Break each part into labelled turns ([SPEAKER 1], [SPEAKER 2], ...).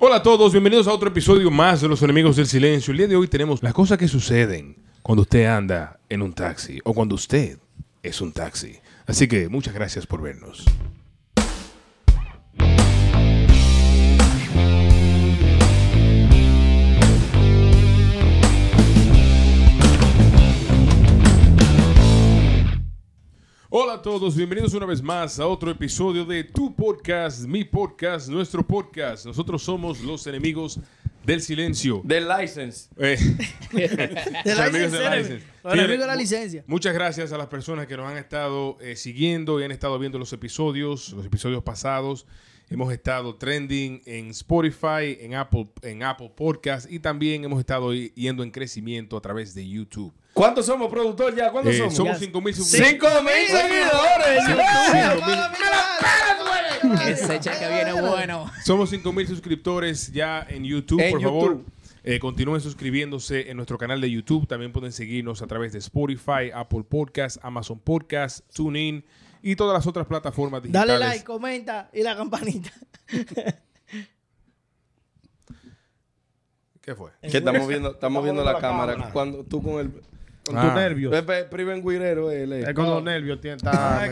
[SPEAKER 1] Hola a todos, bienvenidos a otro episodio más de Los Enemigos del Silencio. El día de hoy tenemos las cosas que suceden cuando usted anda en un taxi o cuando usted es un taxi. Así que muchas gracias por vernos. Hola a todos, bienvenidos una vez más a otro episodio de Tu Podcast, mi podcast, nuestro podcast. Nosotros somos los enemigos del silencio.
[SPEAKER 2] Del license.
[SPEAKER 1] Eh,
[SPEAKER 3] De
[SPEAKER 1] los amigos de
[SPEAKER 3] licencia.
[SPEAKER 1] License.
[SPEAKER 3] Los
[SPEAKER 1] Señores,
[SPEAKER 3] amigos de la licencia.
[SPEAKER 1] Muchas gracias a las personas que nos han estado eh, siguiendo y han estado viendo los episodios, los episodios pasados. Hemos estado trending en Spotify, en Apple, en Apple Podcast y también hemos estado yendo en crecimiento a través de YouTube.
[SPEAKER 2] ¿Cuántos somos, productor? ¿Ya? ¿Cuántos
[SPEAKER 1] Eh,
[SPEAKER 2] somos?
[SPEAKER 1] somos
[SPEAKER 3] Ya.
[SPEAKER 1] 5 mil
[SPEAKER 2] ¡Cinco mil seguidores!
[SPEAKER 4] Ese cheque viene bueno.
[SPEAKER 1] Somos 5 mil suscriptores ya en YouTube.
[SPEAKER 2] En
[SPEAKER 1] Por favor, eh, continúen suscribiéndose en nuestro canal de YouTube. También pueden seguirnos a través de Spotify, Apple Podcast, Amazon Podcast, TuneIn y todas las otras plataformas digitales.
[SPEAKER 3] Dale like, comenta y la campanita.
[SPEAKER 1] ¿Qué fue?
[SPEAKER 2] Que estamos viendo, estamos viendo la,
[SPEAKER 5] la
[SPEAKER 2] cámara.
[SPEAKER 5] cámara.
[SPEAKER 2] Cuando tú con el.
[SPEAKER 5] Con
[SPEAKER 1] Ah.
[SPEAKER 5] tus nervios.
[SPEAKER 2] Pepe, Priven Guirero, él. él.
[SPEAKER 5] Es con los nervios tiene está
[SPEAKER 2] Ah.
[SPEAKER 5] Hay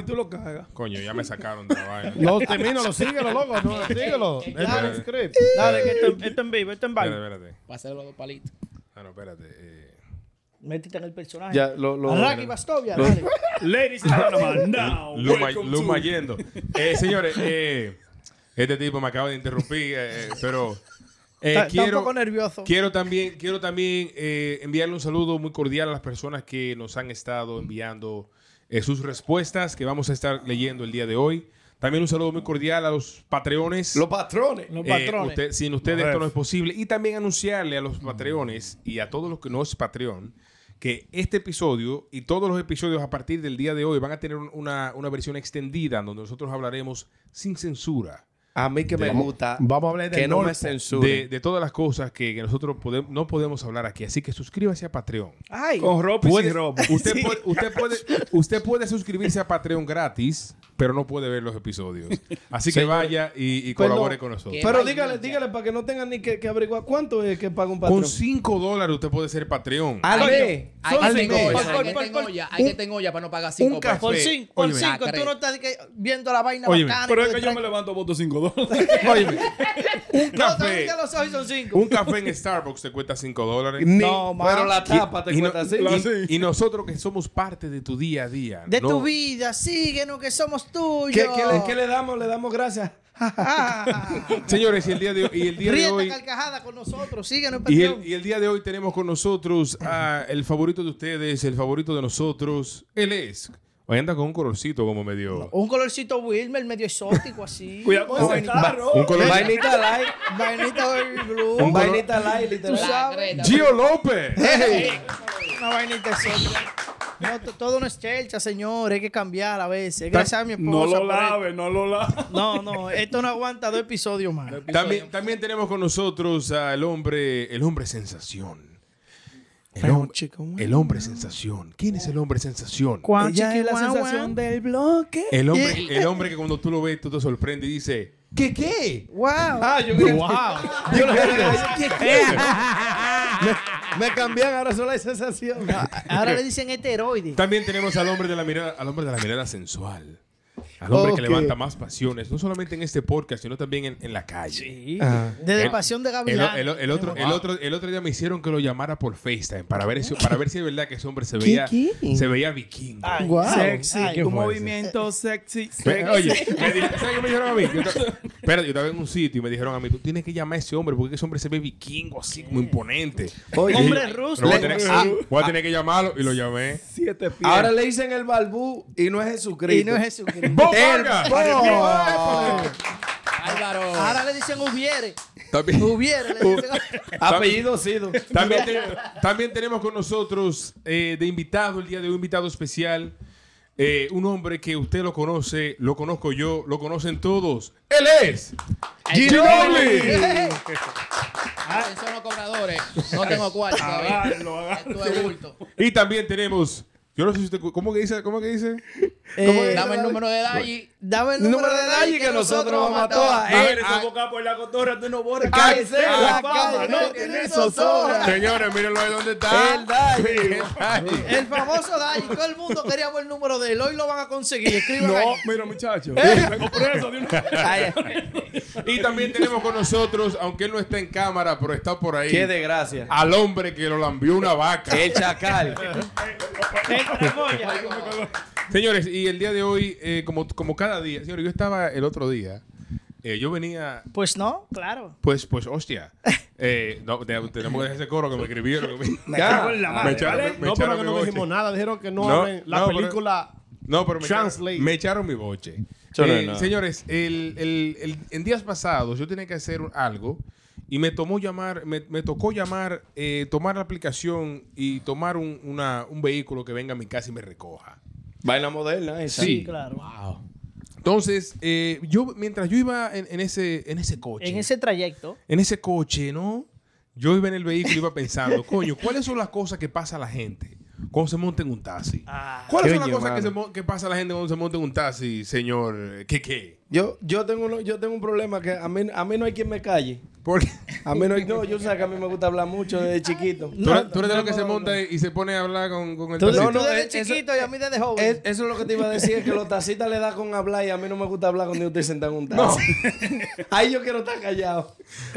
[SPEAKER 5] y tú lo cagas.
[SPEAKER 1] Coño, ya me sacaron de la vaina.
[SPEAKER 5] No, termino, lo síguelo, loco. No, síguelo. El script. Dale, que esto, en vivo, esto en
[SPEAKER 1] Espérate,
[SPEAKER 5] baile.
[SPEAKER 1] espérate.
[SPEAKER 4] Va a ser los dos palitos.
[SPEAKER 1] Ah, no, espérate. eh.
[SPEAKER 3] Métete en el personaje.
[SPEAKER 2] Ya, lo.
[SPEAKER 3] Bastovia,
[SPEAKER 2] lo-
[SPEAKER 3] dale.
[SPEAKER 5] Ladies and gentlemen, now.
[SPEAKER 1] Luma,
[SPEAKER 5] welcome
[SPEAKER 1] Luma yendo. Eh, señores, eh, este tipo me acaba de interrumpir, eh, eh, pero eh,
[SPEAKER 3] Está, está un
[SPEAKER 1] quiero,
[SPEAKER 3] poco nervioso.
[SPEAKER 1] quiero también, quiero también eh, enviarle un saludo muy cordial a las personas que nos han estado enviando eh, sus respuestas que vamos a estar leyendo el día de hoy. También un saludo muy cordial a los patreones.
[SPEAKER 2] Los patrones.
[SPEAKER 3] Los
[SPEAKER 1] Eh,
[SPEAKER 3] patrones.
[SPEAKER 1] usted- sin ustedes esto no es posible. Y también anunciarle a los patreones y a todos los que no es Patreon que este episodio y todos los episodios a partir del día de hoy van a tener un- una, una versión extendida donde nosotros hablaremos sin censura
[SPEAKER 2] A mí que me gusta.
[SPEAKER 5] Vamos a hablar de
[SPEAKER 2] Que no me
[SPEAKER 1] de, de todas las cosas que, que nosotros podemos, no podemos hablar aquí. Así que suscríbase a Patreon.
[SPEAKER 3] Ay,
[SPEAKER 5] Con ropa y ropa.
[SPEAKER 1] usted, puede, usted, puede, usted puede suscribirse a Patreon gratis, pero no puede ver los episodios. Así que vaya y, y
[SPEAKER 2] Perdón.
[SPEAKER 1] colabore con nosotros.
[SPEAKER 2] Pero dígale, dígale para que no tengan ni que, que averiguar cuánto es que paga un patrón.
[SPEAKER 1] Con 5 dólares usted puede ser Patreon.
[SPEAKER 2] Al
[SPEAKER 4] Coño,
[SPEAKER 2] mes.
[SPEAKER 4] Hay que
[SPEAKER 2] cinco
[SPEAKER 4] tener olla, hay que
[SPEAKER 3] por-
[SPEAKER 4] tener
[SPEAKER 3] por-
[SPEAKER 4] olla, hay que tener olla para no pagar cinco
[SPEAKER 1] café.
[SPEAKER 3] por
[SPEAKER 4] pesos.
[SPEAKER 3] cinco, por
[SPEAKER 1] Óyeme.
[SPEAKER 3] cinco.
[SPEAKER 4] Lacre.
[SPEAKER 3] Tú no estás viendo la vaina
[SPEAKER 1] Óyeme.
[SPEAKER 3] bacana.
[SPEAKER 5] Pero es que yo me levanto voto 5 dólares.
[SPEAKER 1] Óyeme, un
[SPEAKER 3] No,
[SPEAKER 1] café,
[SPEAKER 3] también los ojos son cinco.
[SPEAKER 1] un café en Starbucks te cuesta 5 dólares.
[SPEAKER 3] No,
[SPEAKER 2] pero la tapa te
[SPEAKER 1] Y, no-
[SPEAKER 2] cuesta así.
[SPEAKER 1] y- y nosotros que somos parte de tu día a día.
[SPEAKER 3] De
[SPEAKER 1] no-
[SPEAKER 3] tu vida, síguenos que somos tuyos.
[SPEAKER 2] ¿Qué, qué le, qué le damos? Le damos gracias.
[SPEAKER 3] Ah,
[SPEAKER 1] Señores, y el día de, y el día de
[SPEAKER 3] Ríete
[SPEAKER 1] hoy.
[SPEAKER 3] carcajada con nosotros. Síguenos en
[SPEAKER 1] Y el, y el día de hoy tenemos con nosotros a el favorito de ustedes, el favorito de nosotros. Él es. Hoy anda con un colorcito como medio.
[SPEAKER 3] Un colorcito Wilmer medio exótico así.
[SPEAKER 5] Cuidado con ese
[SPEAKER 3] vainita-
[SPEAKER 5] carro.
[SPEAKER 1] Un color.
[SPEAKER 2] Vainita light.
[SPEAKER 3] Vainita baby blue.
[SPEAKER 2] Un vainita light,
[SPEAKER 3] Tú
[SPEAKER 2] literal.
[SPEAKER 3] sabes.
[SPEAKER 1] Gio López.
[SPEAKER 3] Una vainita exótica. No, todo no es chelcha, señor. Hay que cambiar a veces. Gracias a mi esposa.
[SPEAKER 5] No lo lave, no lo lave.
[SPEAKER 3] No, no. Esto no aguanta dos episodios más.
[SPEAKER 1] También, también tenemos con nosotros al hombre, el hombre sensación. El, hom- el hombre sensación. ¿Quién es el hombre sensación?
[SPEAKER 2] Ella es la
[SPEAKER 3] guau,
[SPEAKER 2] sensación
[SPEAKER 3] guau.
[SPEAKER 2] del bloque.
[SPEAKER 1] El hombre, el hombre que cuando tú lo ves, tú te sorprendes y dice, ¿qué qué?
[SPEAKER 3] Wow.
[SPEAKER 2] Ah, yo creo
[SPEAKER 5] Wow.
[SPEAKER 2] Yo me, me cambian, ahora solo hay sensación.
[SPEAKER 3] Ahora le dicen heteroide.
[SPEAKER 1] También tenemos al hombre de la mirada, al hombre de la mirada sensual. Al hombre que levanta más pasiones, no solamente en este podcast, sino también en, en la calle.
[SPEAKER 3] Sí.
[SPEAKER 2] Ah.
[SPEAKER 3] Desde
[SPEAKER 1] El-
[SPEAKER 3] Pasión de
[SPEAKER 1] El,
[SPEAKER 3] Gavilán.
[SPEAKER 1] el- el otro, el, otro, el otro día me hicieron que lo llamara por FaceTime para ver, si, para ver si es verdad que ese hombre se veía,
[SPEAKER 2] ¿Qué, qué?
[SPEAKER 1] se veía vikingo.
[SPEAKER 3] Ay,
[SPEAKER 2] Wow.
[SPEAKER 5] Sexy,
[SPEAKER 3] Ay,
[SPEAKER 5] un movimiento sexy.
[SPEAKER 1] Me-
[SPEAKER 5] sexy.
[SPEAKER 1] oye, me ¿sabes qué me dijeron a mí? Yo espera, yo estaba en un sitio y me dijeron a mí, tú tienes que llamar a ese hombre porque ese hombre se ve vikingo, así como imponente.
[SPEAKER 2] Oye,
[SPEAKER 3] Hombre ruso.
[SPEAKER 1] pero voy, a tener,
[SPEAKER 2] ah.
[SPEAKER 1] voy a tener que llamarlo y lo llamé.
[SPEAKER 5] Siete pies.
[SPEAKER 2] ahora le dicen el balbú y no es Jesucristo.
[SPEAKER 3] Y no es Jesucristo.
[SPEAKER 1] ¡Bob
[SPEAKER 2] El
[SPEAKER 4] Álvaro.
[SPEAKER 3] Ahora le dicen hubiere.
[SPEAKER 1] También,
[SPEAKER 3] Hubiere. Le dicen.
[SPEAKER 2] Apellido Sido.
[SPEAKER 1] también, te- también tenemos con nosotros eh, de invitado el día de hoy, invitado especial, eh, un hombre que usted lo conoce, lo conozco yo, lo conocen todos. Él es Ginobili.
[SPEAKER 4] Atención los cobradores. No tengo cuarto todavía.
[SPEAKER 5] Agarro, agarro.
[SPEAKER 4] Esto es bulto.
[SPEAKER 1] Y también tenemos Yo no sé si usted. ¿Cómo que dice? ¿Cómo que dice?
[SPEAKER 3] Eh,
[SPEAKER 4] Dame el número de Dalli.
[SPEAKER 3] Dame el
[SPEAKER 2] El
[SPEAKER 3] número,
[SPEAKER 2] número de Dalli que nosotros vamos a todas.
[SPEAKER 5] A
[SPEAKER 2] Eh,
[SPEAKER 5] ver, esa boca por la cotorra, tú no borres.
[SPEAKER 2] Cállese
[SPEAKER 5] Cállese,
[SPEAKER 2] la
[SPEAKER 5] fama,
[SPEAKER 2] calle,
[SPEAKER 5] no
[SPEAKER 2] no
[SPEAKER 5] tiene
[SPEAKER 2] tiene
[SPEAKER 5] zozobra.
[SPEAKER 1] Señores, mírenlo ahí donde está.
[SPEAKER 2] El Dalli.
[SPEAKER 1] El.
[SPEAKER 3] El famoso Dalli. Todo el mundo queríamos el número de él. Hoy lo van a conseguir. Escriban
[SPEAKER 5] No,
[SPEAKER 3] ahí.
[SPEAKER 5] mira, muchacho. Vengo preso de una.
[SPEAKER 2] Ay,
[SPEAKER 1] Y también tenemos con nosotros, aunque él no está en cámara, pero está por ahí,
[SPEAKER 2] Qué desgracia.
[SPEAKER 1] al hombre que lo lambió una vaca.
[SPEAKER 2] El chacal.
[SPEAKER 1] Señores, y el día de hoy, eh, como, como cada día, señores, yo estaba el otro día, eh, yo venía,
[SPEAKER 3] Pues no, claro.
[SPEAKER 1] pues, pues, hostia. Eh, no, tenemos que dejar ese coro que me escribieron. que me-
[SPEAKER 5] cago en la
[SPEAKER 1] me
[SPEAKER 5] madre,
[SPEAKER 1] echaron,
[SPEAKER 5] ¿vale?
[SPEAKER 1] me
[SPEAKER 6] No, pero que no
[SPEAKER 1] boche.
[SPEAKER 6] dijimos nada. Dijeron que no, la
[SPEAKER 1] no, pero-
[SPEAKER 6] película.
[SPEAKER 1] No, pero me echaron,
[SPEAKER 6] Translate.
[SPEAKER 1] me echaron mi boche. Eh, señores, el, el- el- en días pasados yo tenía que hacer algo y me tomó llamar, me, me tocó llamar, eh, tomar la aplicación y tomar un, una- un vehículo que venga a mi casa y me recoja.
[SPEAKER 2] Vaina moderna esa.
[SPEAKER 1] Sí.
[SPEAKER 3] Claro.
[SPEAKER 1] Entonces, eh, yo mientras yo iba en, en ese, en ese coche,
[SPEAKER 3] En ese trayecto.
[SPEAKER 1] en ese coche, ¿no? Yo iba en el vehículo y iba pensando, coño, ¿cuáles son las cosas que pasa a la gente cuando se monta en un taxi?
[SPEAKER 3] Ah,
[SPEAKER 1] ¿Cuáles son las cosas que, se que pasa a la gente cuando se monta en un taxi, señor? ¿Qué qué?
[SPEAKER 2] Yo, yo, tengo, uno- yo tengo un problema que a mí, a mí no hay quien me calle.
[SPEAKER 1] Porque
[SPEAKER 2] A mí no hay. No, yo sé que a mí me gusta hablar mucho desde chiquito.
[SPEAKER 1] tú, eres- tú eres de
[SPEAKER 2] no,
[SPEAKER 1] los que se
[SPEAKER 2] no,
[SPEAKER 1] monta y se pone a hablar con, con el
[SPEAKER 3] Tú,
[SPEAKER 1] taxista.
[SPEAKER 2] no,
[SPEAKER 3] tú
[SPEAKER 2] no,
[SPEAKER 3] desde
[SPEAKER 2] eh, eso-
[SPEAKER 3] chiquito y a mí desde joven.
[SPEAKER 2] Es- eso es lo que te iba a decir, es que los tacitas le da con hablar y a mí no me gusta hablar cuando yo estoy sentado en un taxi. Ahí yo quiero estar callado.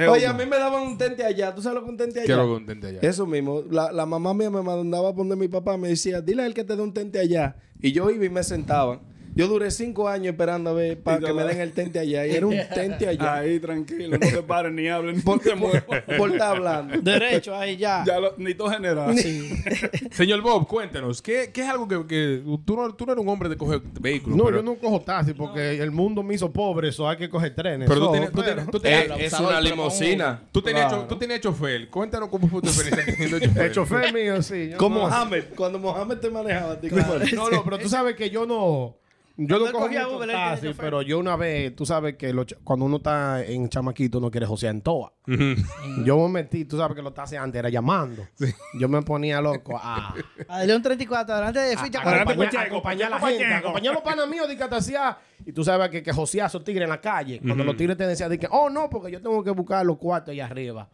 [SPEAKER 2] Oye, a mí me daban un tente allá. ¿Tú sabes lo que un tente allá?
[SPEAKER 1] Quiero contente allá.
[SPEAKER 2] Eso mismo. La, la mamá mía me mandaba a poner mi papá. Me decía, dile a él que te dé un tente allá. Y yo iba y me sentaba. Yo duré cinco años esperando a ver para que me den el tente allá. Y era un tente allá.
[SPEAKER 5] Ahí, tranquilo, no te pares ni hables ni
[SPEAKER 2] Por,
[SPEAKER 5] te muevas.
[SPEAKER 2] por, por estar hablando.
[SPEAKER 3] Derecho, ahí ya.
[SPEAKER 5] Ya lo, ni todo general.
[SPEAKER 1] Señor Bob, cuéntanos, ¿qué, qué es algo que, que tú, no, tú no eres un hombre de coger vehículos?
[SPEAKER 6] No,
[SPEAKER 1] pero,
[SPEAKER 6] yo no cojo taxi porque el mundo me hizo pobre, eso hay que coger trenes.
[SPEAKER 1] pero tú tienes, tú tienes, tú
[SPEAKER 2] Eh,
[SPEAKER 1] tenías-
[SPEAKER 2] es una limosina.
[SPEAKER 1] tú tenías
[SPEAKER 6] claro.
[SPEAKER 1] tú tenías chofer. Cuéntanos cómo fue tu experiencia teniendo chofer.
[SPEAKER 6] El chofer mío, sí. no-
[SPEAKER 2] Mohamed. Cuando Mohamed te manejaba. te
[SPEAKER 6] No, no, pero tú sabes que yo no. Yo no cojo
[SPEAKER 3] cogía
[SPEAKER 6] mucho
[SPEAKER 3] tenía
[SPEAKER 6] taxi, pero yo una vez, tú sabes que los cuando uno está en chamaquito no quiere josear en toa. Yo me metí, tú sabes que los taxis antes era llamando. Yo me ponía loco a,
[SPEAKER 3] A León 34, adelante de ficha.
[SPEAKER 6] acompañar, acompañar a la
[SPEAKER 5] Pacheco,
[SPEAKER 6] gente, a
[SPEAKER 5] Pacheco.
[SPEAKER 6] acompañar a los panas míos de que te hacía. Y tú sabes que, que josear a esos tigres en la calle. Cuando los tigres te decían, de que, oh no, porque yo tengo que buscar los cuartos allá arriba.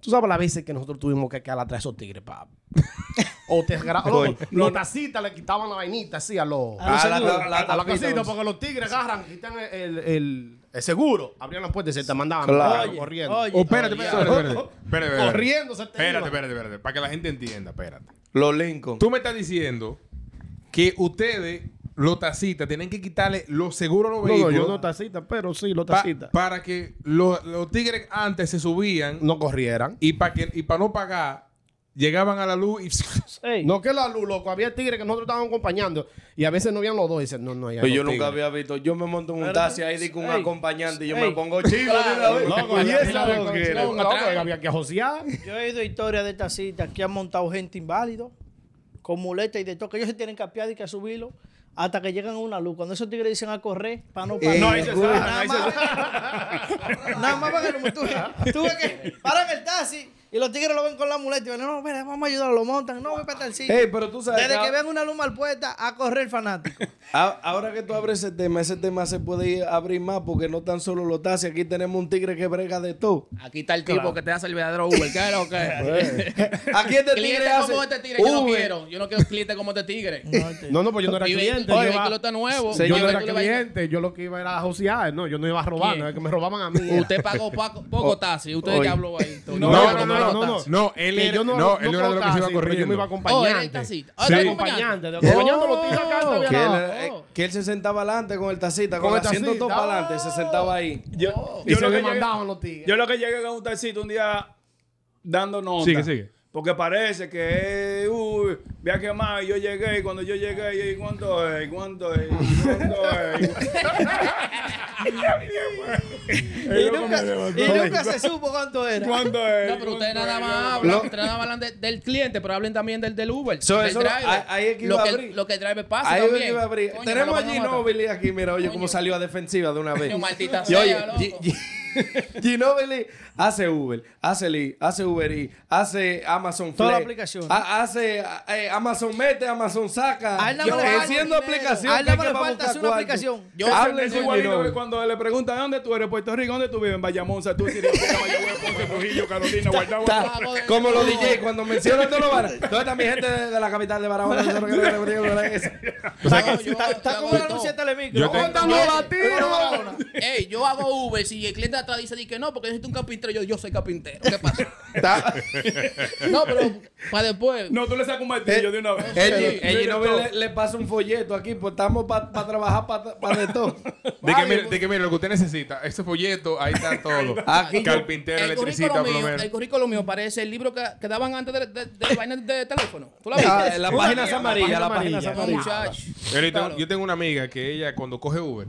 [SPEAKER 6] Tú sabes las veces que nosotros tuvimos que quedar atrás de esos tigres, pa. o te los, los tacitas le quitaban la vainita así a los.
[SPEAKER 3] A los
[SPEAKER 2] Ah, la-
[SPEAKER 3] seguros.
[SPEAKER 2] la- la-
[SPEAKER 6] a la casita, porque los tigres agarran, quitan el, el, el seguro, abrían la puerta y se te mandaban
[SPEAKER 2] Claro.
[SPEAKER 6] Oye, corriendo.
[SPEAKER 3] Oye,
[SPEAKER 1] Oh, espérate, espérate, espérate, espérate. Espérate, espérate.
[SPEAKER 6] Corriendo se te
[SPEAKER 1] Espérate,
[SPEAKER 6] iba.
[SPEAKER 1] espérate, espérate. Para que la gente entienda, espérate.
[SPEAKER 2] Los Lincoln.
[SPEAKER 1] Tú me estás diciendo que ustedes, los tacitas, tienen que quitarle los seguros a los
[SPEAKER 6] No, no,
[SPEAKER 1] vehículos
[SPEAKER 6] yo no tacita, pero sí, los
[SPEAKER 1] pa-
[SPEAKER 6] tacitas.
[SPEAKER 1] para que los, los tigres antes se subían
[SPEAKER 6] no corrieran.
[SPEAKER 1] y para que y para no pagar, llegaban a la luz y...
[SPEAKER 3] Ey,
[SPEAKER 6] No que la luz, loco. Había tigres que nosotros estábamos acompañando y a veces no habían los dos y dicen, no, no, ya
[SPEAKER 2] Pues
[SPEAKER 6] no
[SPEAKER 2] yo nunca había visto. Yo me monto en un
[SPEAKER 3] Pero-
[SPEAKER 2] taxi ahí di con un
[SPEAKER 3] Ey.
[SPEAKER 2] acompañante y yo
[SPEAKER 3] Ey.
[SPEAKER 2] me pongo chivo.
[SPEAKER 6] Loco,
[SPEAKER 2] y
[SPEAKER 6] había,
[SPEAKER 2] esa
[SPEAKER 6] loco, había que josear.
[SPEAKER 3] Yo he oído historias de taxistas que han montado gente inválido, con muleta y de todo, que ellos se tienen que apiar y que subirlo hasta que llegan a una luz. Cuando esos tigres dicen a correr, para no parar.
[SPEAKER 2] Eh,
[SPEAKER 5] No, ahí se
[SPEAKER 3] Nada
[SPEAKER 5] ahí
[SPEAKER 3] más, nada más para que lo- tú, tú ves que paran el taxi y los tigres lo ven con la muleta y ven, no, espera, vamos a ayudarlo, lo montan, no, voy para tal sitio.
[SPEAKER 2] Ey, pero tú sabes
[SPEAKER 3] Desde
[SPEAKER 2] que-
[SPEAKER 3] que ven una luz mal puesta, a correr el fanático.
[SPEAKER 2] Ahora que tú abres ese tema, ese tema se puede ir abrir más porque no tan solo los taxis. Aquí tenemos un tigre que brega de todo.
[SPEAKER 4] Aquí está el tipo que te hace el verdadero Uber. ¿Qué es lo que?
[SPEAKER 2] Aquí este tigre hace
[SPEAKER 4] como este tigre, yo no quiero. Yo no quiero un cliente como este tigre.
[SPEAKER 6] No, no, pues yo no era
[SPEAKER 4] Y
[SPEAKER 6] cliente.
[SPEAKER 4] Oye,
[SPEAKER 6] yo
[SPEAKER 4] el
[SPEAKER 6] iba-
[SPEAKER 4] está nuevo.
[SPEAKER 6] yo
[SPEAKER 2] Señor,
[SPEAKER 6] no era
[SPEAKER 4] a-
[SPEAKER 6] cliente, yo lo que iba era a josear, no, yo no iba a robar, no, es que me robaban a mí.
[SPEAKER 4] Usted pagó poco, poco taxi. Usted ya habló ahí.
[SPEAKER 6] No,
[SPEAKER 1] No,
[SPEAKER 6] no,
[SPEAKER 1] no,
[SPEAKER 6] no,
[SPEAKER 1] no,
[SPEAKER 6] no,
[SPEAKER 1] él era,
[SPEAKER 6] yo
[SPEAKER 1] no,
[SPEAKER 6] no,
[SPEAKER 1] él
[SPEAKER 6] no
[SPEAKER 1] era de lo que se iba corriendo.
[SPEAKER 6] Yo me iba
[SPEAKER 4] Oh,
[SPEAKER 6] acompañante. acompañante, de-
[SPEAKER 2] Oh.
[SPEAKER 6] acompañando a los tigres acá, todavía
[SPEAKER 2] Que él,
[SPEAKER 6] no.
[SPEAKER 2] eh, que él se sentaba adelante con el tacita, con,
[SPEAKER 6] Con
[SPEAKER 2] el asiento todo para adelante, se sentaba ahí.
[SPEAKER 5] Yo,
[SPEAKER 6] Y
[SPEAKER 5] yo
[SPEAKER 6] se
[SPEAKER 5] lo
[SPEAKER 6] me
[SPEAKER 5] que llegué-
[SPEAKER 6] mandaban los tigres.
[SPEAKER 5] Yo lo que llegué con un taxista un día dando nota.
[SPEAKER 1] Sigue, sigue.
[SPEAKER 5] Porque parece que, eh, uy, voy a quemar. Y yo llegué, y cuando yo llegué, y ¿cuánto es? ¿Cuánto es? ¿Cuánto es?
[SPEAKER 3] y nunca, y nunca se supo cuánto era.
[SPEAKER 5] ¿Cuándo es?
[SPEAKER 4] No, pero ustedes
[SPEAKER 5] ¿Cuándo
[SPEAKER 4] nada más hablan,
[SPEAKER 2] Lo-
[SPEAKER 4] ustedes nada más hablan de- del cliente, pero hablen también del, del Uber.
[SPEAKER 2] So,
[SPEAKER 4] del
[SPEAKER 2] eso-
[SPEAKER 4] driver.
[SPEAKER 2] ahí- ahí es que
[SPEAKER 4] lo,
[SPEAKER 2] iba a
[SPEAKER 4] que, lo que el driver pasa
[SPEAKER 2] Ahí es que
[SPEAKER 4] también.
[SPEAKER 2] iba a abrir.
[SPEAKER 4] Coño,
[SPEAKER 2] Tenemos
[SPEAKER 4] me
[SPEAKER 2] a
[SPEAKER 4] lo van a matar.
[SPEAKER 2] Ginobili aquí, mira, oye, cómo salió a defensiva de una vez.
[SPEAKER 4] Coño, maldita
[SPEAKER 2] Y oye,
[SPEAKER 4] sea, loco.
[SPEAKER 2] Ginobili hace Uber, hace Lee, hace Uber Eats, hace Amazon
[SPEAKER 3] Toda la aplicación.
[SPEAKER 2] ha- hace eh, Amazon mete, Amazon saca.
[SPEAKER 3] A él nada más
[SPEAKER 2] Yo-
[SPEAKER 3] le falta
[SPEAKER 2] haciendo
[SPEAKER 3] dinero.
[SPEAKER 2] aplicación.
[SPEAKER 3] A él nada más le falta hacer una
[SPEAKER 2] cuarto.
[SPEAKER 3] aplicación.
[SPEAKER 4] Yo-
[SPEAKER 2] con
[SPEAKER 5] igualito que cuando le preguntan dónde tú eres, Puerto Rico, ¿dónde tú vives? En Bayamón, Santurce, Mayagüez, Ponce, Trujillo, Carolina,
[SPEAKER 2] como los DJ cuando mencionan todos los bares. ¿Dónde está mi gente de, la capital de Barahona?
[SPEAKER 3] Está, como
[SPEAKER 4] de todo.
[SPEAKER 3] Telemicro.
[SPEAKER 4] Ey, yo hago Uber. Si el cliente atrás dice di que no, porque necesito un carpintero, yo, yo soy carpintero. ¿Qué pasa? No, pero para después.
[SPEAKER 5] No, tú le sacas un martillo de una vez.
[SPEAKER 2] Ginobili
[SPEAKER 5] todo.
[SPEAKER 2] le, le pasa un folleto aquí, pues estamos para trabajar para de todo.
[SPEAKER 1] De que, mire, de que mire, lo que usted necesita, ese folleto, ahí está todo.
[SPEAKER 2] Aquí
[SPEAKER 1] Carpintero,
[SPEAKER 4] el
[SPEAKER 1] electricista,
[SPEAKER 4] currículo, mío,
[SPEAKER 1] plomero.
[SPEAKER 4] el currículo mío parece el libro que, que daban antes de, de, de, de teléfono. ¿Tú la
[SPEAKER 2] Ah,
[SPEAKER 4] viste?
[SPEAKER 2] la página amarilla, la
[SPEAKER 6] página amarilla.
[SPEAKER 4] No,
[SPEAKER 1] yo tengo una amiga que ella, cuando coge Uber,